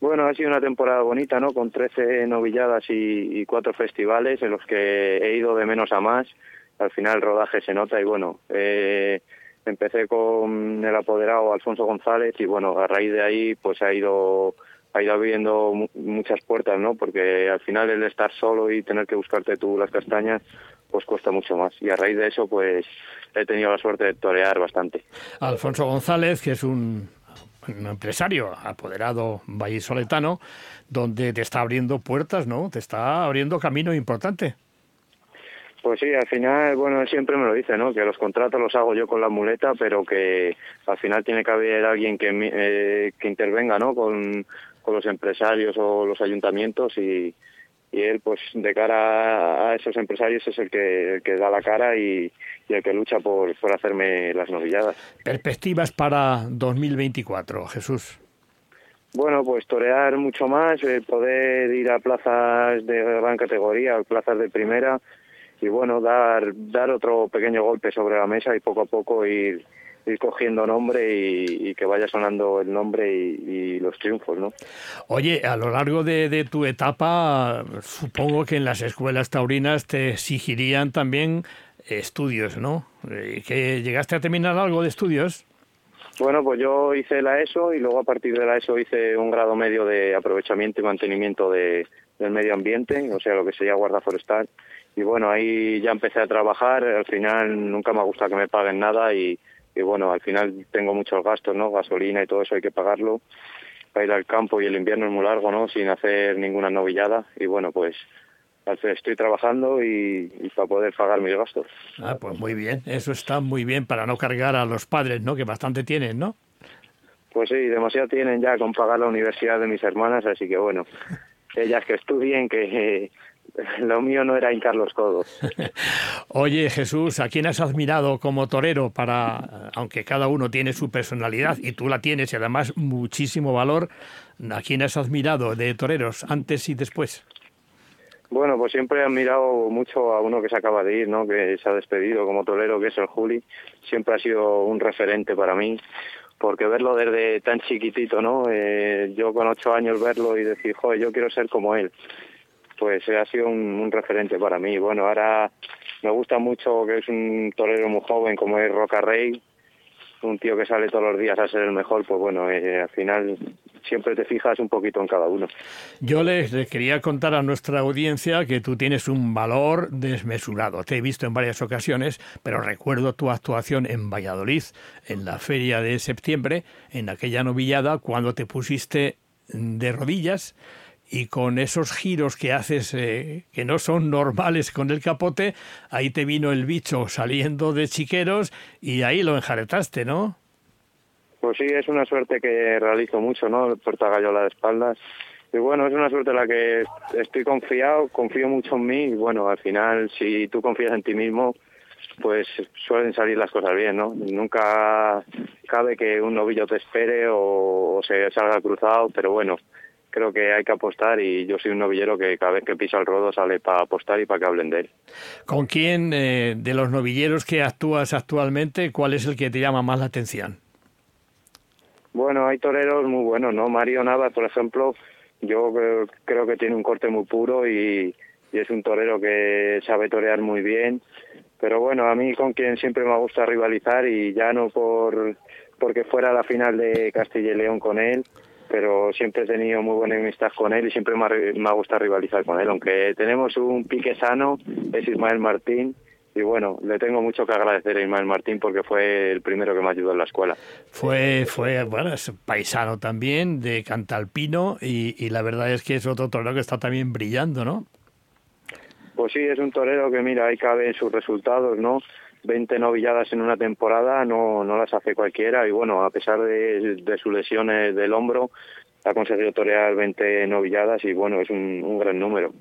Bueno, ha sido una temporada bonita, ¿no? Con 13 novilladas y, y cuatro festivales en los que he ido de menos a más. Al final el rodaje se nota y bueno, eh, empecé con el apoderado Alfonso González y bueno, a raíz de ahí pues ha ido ha ido abriendo muchas puertas, ¿no? Porque al final el estar solo y tener que buscarte tú las castañas pues cuesta mucho más y a raíz de eso pues he tenido la suerte de torear bastante. Alfonso González, que es un, un empresario apoderado vallisoletano, donde te está abriendo puertas, ¿no? Te está abriendo camino importante. Pues sí, al final, bueno, siempre me lo dice, ¿no? Que los contratos los hago yo con la muleta, pero que al final tiene que haber alguien que, eh, que intervenga, ¿no? Con, con los empresarios o los ayuntamientos y, y él, pues de cara a esos empresarios es el que, el que da la cara y, y, el que lucha por, por hacerme las novilladas. ¿Perspectivas para 2024, Jesús? Bueno, pues torear mucho más, eh, poder ir a plazas de gran categoría, plazas de primera, y bueno, dar, dar otro pequeño golpe sobre la mesa y poco a poco ir, ir cogiendo nombre y, que vaya sonando el nombre y, los triunfos, ¿no? Oye, a lo largo de, tu etapa, supongo que en las escuelas taurinas te exigirían también estudios, ¿no? Eh, ¿Que llegaste a terminar algo de estudios? Bueno, pues yo hice la ESO y luego a partir de la ESO hice un grado medio de aprovechamiento y mantenimiento de, del medio ambiente, o sea, lo que sería guarda forestal. Y bueno, ahí ya empecé a trabajar, al final nunca me gusta que me paguen nada y, y bueno, al final tengo muchos gastos, ¿no? Gasolina y todo eso hay que pagarlo para ir al campo y el invierno es muy largo, ¿no? Sin hacer ninguna novillada y bueno, pues estoy trabajando y, y, para poder pagar mis gastos. Ah, pues muy bien, eso está muy bien para no cargar a los padres, ¿no? Que bastante tienen, ¿no? Pues sí, demasiado tienen ya con pagar la universidad de mis hermanas, así que bueno, ellas que estudien, que lo mío no era hincar los codos. Oye, Jesús, ¿a quién has admirado como torero para, aunque cada uno tiene su personalidad y tú la tienes y además muchísimo valor, ¿a quién has admirado de toreros antes y después? Bueno, pues siempre he admirado mucho a uno que se acaba de ir, ¿no? Que se ha despedido como torero, que es el Juli. Siempre ha sido un referente para mí, porque verlo desde tan chiquitito, ¿no? Eh, yo con ocho años verlo y decir, joder, yo quiero ser como él, pues ha sido un, referente para mí. Bueno, ahora me gusta mucho que es un torero muy joven como es Roca Rey, un tío que sale todos los días a ser el mejor, pues bueno, eh, al final siempre te fijas un poquito en cada uno. Yo les, quería contar a nuestra audiencia que tú tienes un valor desmesurado. Te he visto en varias ocasiones, pero recuerdo tu actuación en Valladolid, en la feria de septiembre, en aquella novillada, cuando te pusiste de rodillas y con esos giros que haces eh, que no son normales con el capote, ahí te vino el bicho saliendo de chiqueros y ahí lo enjaretaste, ¿no? Pues sí, es una suerte que realizo mucho, ¿no? El gallola de espaldas. Y bueno, es una suerte en la que estoy confiado, confío mucho en mí y bueno, al final si tú confías en ti mismo, pues suelen salir las cosas bien, ¿no? Nunca cabe que un novillo te espere o, se salga cruzado, pero bueno, creo que hay que apostar y yo soy un novillero que cada vez que pisa el rodo sale para apostar y para que hablen de él. ¿Con quién eh, de los novilleros que actúas actualmente, cuál es el que te llama más la atención? Bueno, hay toreros muy buenos, ¿no? Mario Navas, por ejemplo, yo creo, que tiene un corte muy puro y, es un torero que sabe torear muy bien. Pero bueno, a mí con quien siempre me gusta rivalizar y ya no por porque fuera la final de Castilla y León con él, pero siempre he tenido muy buena amistad con él y siempre me ha, me ha gustado rivalizar con él. Aunque tenemos un pique sano, es Ismael Martín, y bueno, le tengo mucho que agradecer a Ismael Martín porque fue el primero que me ayudó en la escuela. Fue, fue bueno, es paisano también de Cantalpino y, y la verdad es que es otro torero que está también brillando, ¿no? Pues sí, es un torero que mira, ahí cabe sus resultados, ¿no? 20 novilladas en una temporada no, no las hace cualquiera y bueno, a pesar de, de sus lesiones del hombro, ha conseguido torear 20 novilladas y bueno, es un, gran número.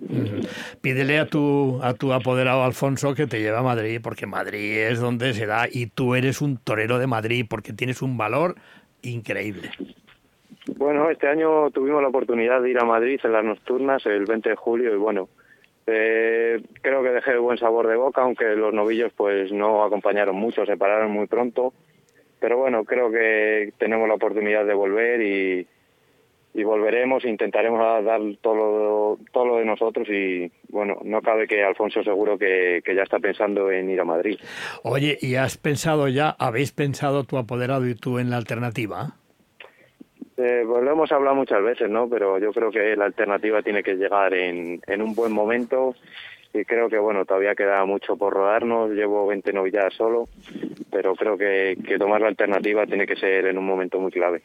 Pídele a tu, a tu apoderado Alfonso que te lleve a Madrid, porque Madrid es donde se da y tú eres un torero de Madrid porque tienes un valor increíble. Bueno, este año tuvimos la oportunidad de ir a Madrid en las nocturnas el 20 de julio y bueno, eh, creo que dejé buen sabor de boca, aunque los novillos pues no acompañaron mucho, se pararon muy pronto. Pero bueno, creo que tenemos la oportunidad de volver y, y volveremos intentaremos dar todo lo, todo lo de nosotros y bueno, no cabe que Alfonso seguro que, ya está pensando en ir a Madrid. Oye, ¿y has pensado ya, habéis pensado tu apoderado y tú en la alternativa? Eh, pues lo hemos hablado muchas veces, ¿no? Pero yo creo que la alternativa tiene que llegar en, en un buen momento y creo que bueno, todavía queda mucho por rodarnos, llevo 20 novilladas solo, pero creo que, que tomar la alternativa tiene que ser en un momento muy clave.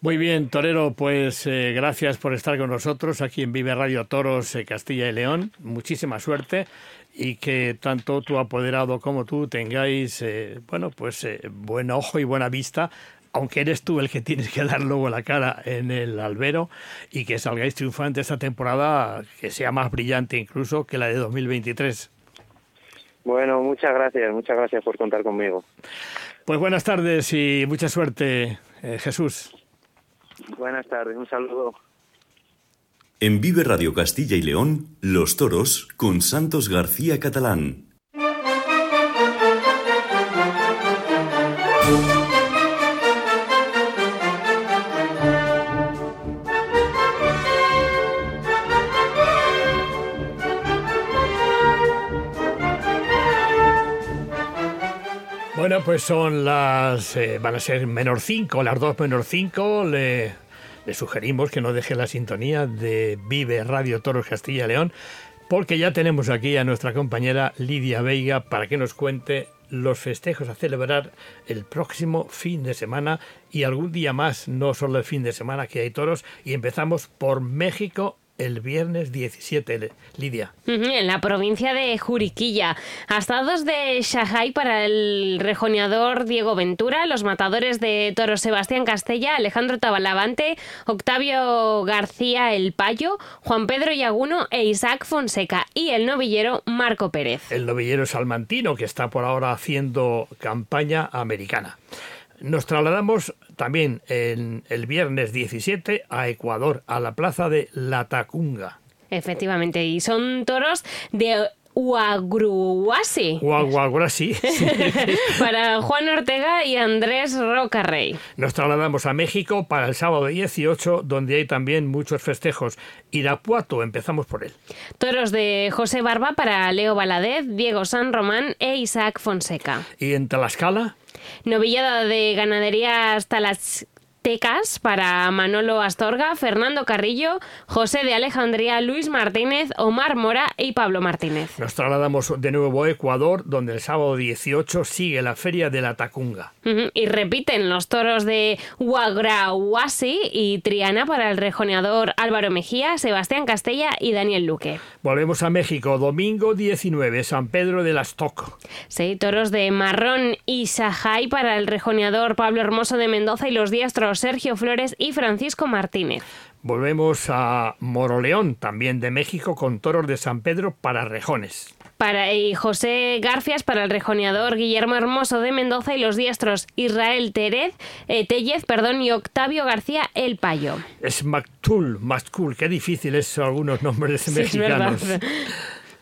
Muy bien, Torero, pues eh, gracias por estar con nosotros aquí en Vive Radio Toros eh, Castilla y León. Muchísima suerte y que tanto tu apoderado como tú tengáis, bueno, pues buen ojo y buena vista, aunque eres tú el que tienes que dar luego la cara en el albero y que salgáis triunfante esta temporada, que sea más brillante incluso que la de 2023. Bueno, muchas gracias, muchas gracias por contar conmigo. Pues buenas tardes y mucha suerte, Jesús. Buenas tardes, un saludo. En Vive Radio Castilla y León, Los Toros con Santos García Catalán. Bueno, pues son las. eh, van a ser menor 5, las 2 menor 5. Le, le sugerimos que no deje la sintonía de Vive Radio Toros Castilla y León, porque ya tenemos aquí a nuestra compañera Lidia Veiga para que nos cuente los festejos a celebrar el próximo fin de semana y algún día más, no solo el fin de semana que hay toros. Y empezamos por México el viernes 17, Lidia. En la provincia de Juriquilla. Astados de Shanghai para el rejoneador Diego Ventura, los matadores de Toro Sebastián Castella, Alejandro Tabalavante, Octavio García El Payo, Juan Pedro Yaguno e Isaac Fonseca y el novillero Marco Pérez. el novillero salmantino que está por ahora haciendo campaña americana. Nos trasladamos también el viernes 17 a Ecuador, a la plaza de La Tacunga. Efectivamente, y son toros de Huagruasi. Guaguaguasi. para Juan Ortega y Andrés Rocarrey. Nos trasladamos a México para el sábado 18, donde hay también muchos festejos. Irapuato, empezamos por él. Toros de José Barba para Leo Valadez, Diego San Román e Isaac Fonseca. Y en Tlaxcala, Novillada de ganaderías Tecas para Manolo Astorga, Fernando Carrillo, José de Alejandría, Luis Martínez, Omar Mora y Pablo Martínez. nos trasladamos de nuevo a Ecuador, donde el sábado 18 sigue la feria de la Tacunga. Y repiten los toros de Huagrahuasi y Triana para el rejoneador Álvaro Mejía, Sebastián Castella y Daniel Luque. Volvemos a México, domingo 19, San Pedro de las Toc. Sí, toros de Marrón y Sajay para el rejoneador Pablo Hermoso de Mendoza y los diestros Sergio Flores y Francisco Martínez. Volvemos a Moroleón, también de México, con toros de San Pedro para rejones. Para, y José Garfias para el rejoneador Guillermo Hermoso de Mendoza y los diestros Israel Terez, eh, Tellez perdón, y Octavio García El Payo. Es Mactul, Mactul, qué difícil es algunos nombres Sí, es verdad. mexicanos.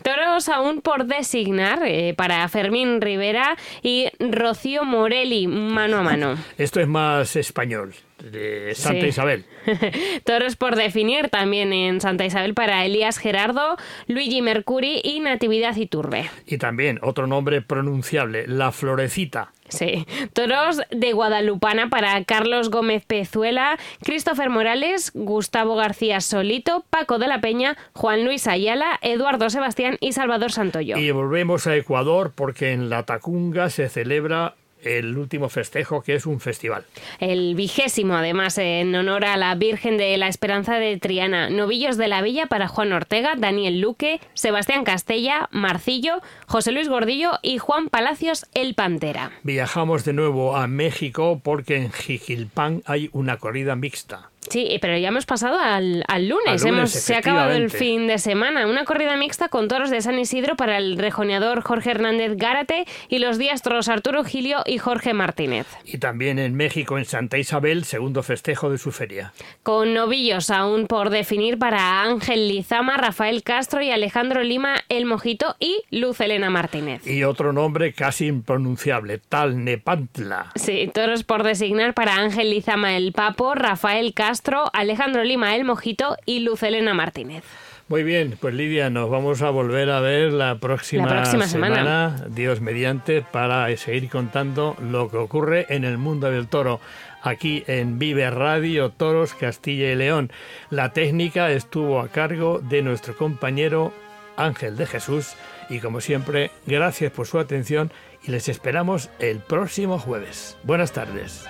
Toros aún por designar eh, para Fermín Rivera y Rocío Morelli, mano a mano. Esto es más español, de Santa Sí. Isabel. Toros por definir también en Santa Isabel para Elías Gerardo, Luigi Mercuri y Natividad Iturbe. Y también otro nombre pronunciable, La Florecita. Sí. Toros de Guadalupana para Carlos Gómez Pezuela, Christopher Morales, Gustavo García Solito, Paco de la Peña, Juan Luis Ayala, Eduardo Sebastián y Salvador Santoyo. Y volvemos a Ecuador porque en La Tacunga se celebra el último festejo, que es un festival. El vigésimo, además, en honor a la Virgen de la Esperanza de Triana. Novillos de la Villa para Juan Ortega, Daniel Luque, Sebastián Castella, Marcillo, José Luis Gordillo y Juan Palacios El Pantera. Viajamos de nuevo a México porque en Jiquilpan hay una corrida mixta. Sí, pero ya hemos pasado al, al lunes. Al lunes, hemos, se ha acabado el fin de semana. Una corrida mixta con toros de San Isidro para el rejoneador Jorge Hernández Gárate y los diestros Arturo Gilio y Jorge Martínez. Y también en México, en Santa Isabel, segundo festejo de su feria. Con novillos aún por definir para Ángel Lizama, Rafael Castro y Alejandro Lima El Mojito y Luz Elena Martínez. Y otro nombre casi impronunciable, Talnepantla. Sí, toros por designar para Ángel Lizama El Papo, Rafael Castro, Alejandro Lima El Mojito y Luz Elena Martínez. Muy bien, pues Lidia, nos vamos a volver a ver la próxima, La próxima semana. Dios mediante, para seguir contando lo que ocurre en el mundo del toro, aquí en Vive Radio Toros Castilla y León. La técnica estuvo a cargo de nuestro compañero Ángel de Jesús y como siempre, gracias por su atención y les esperamos el próximo jueves. Buenas tardes.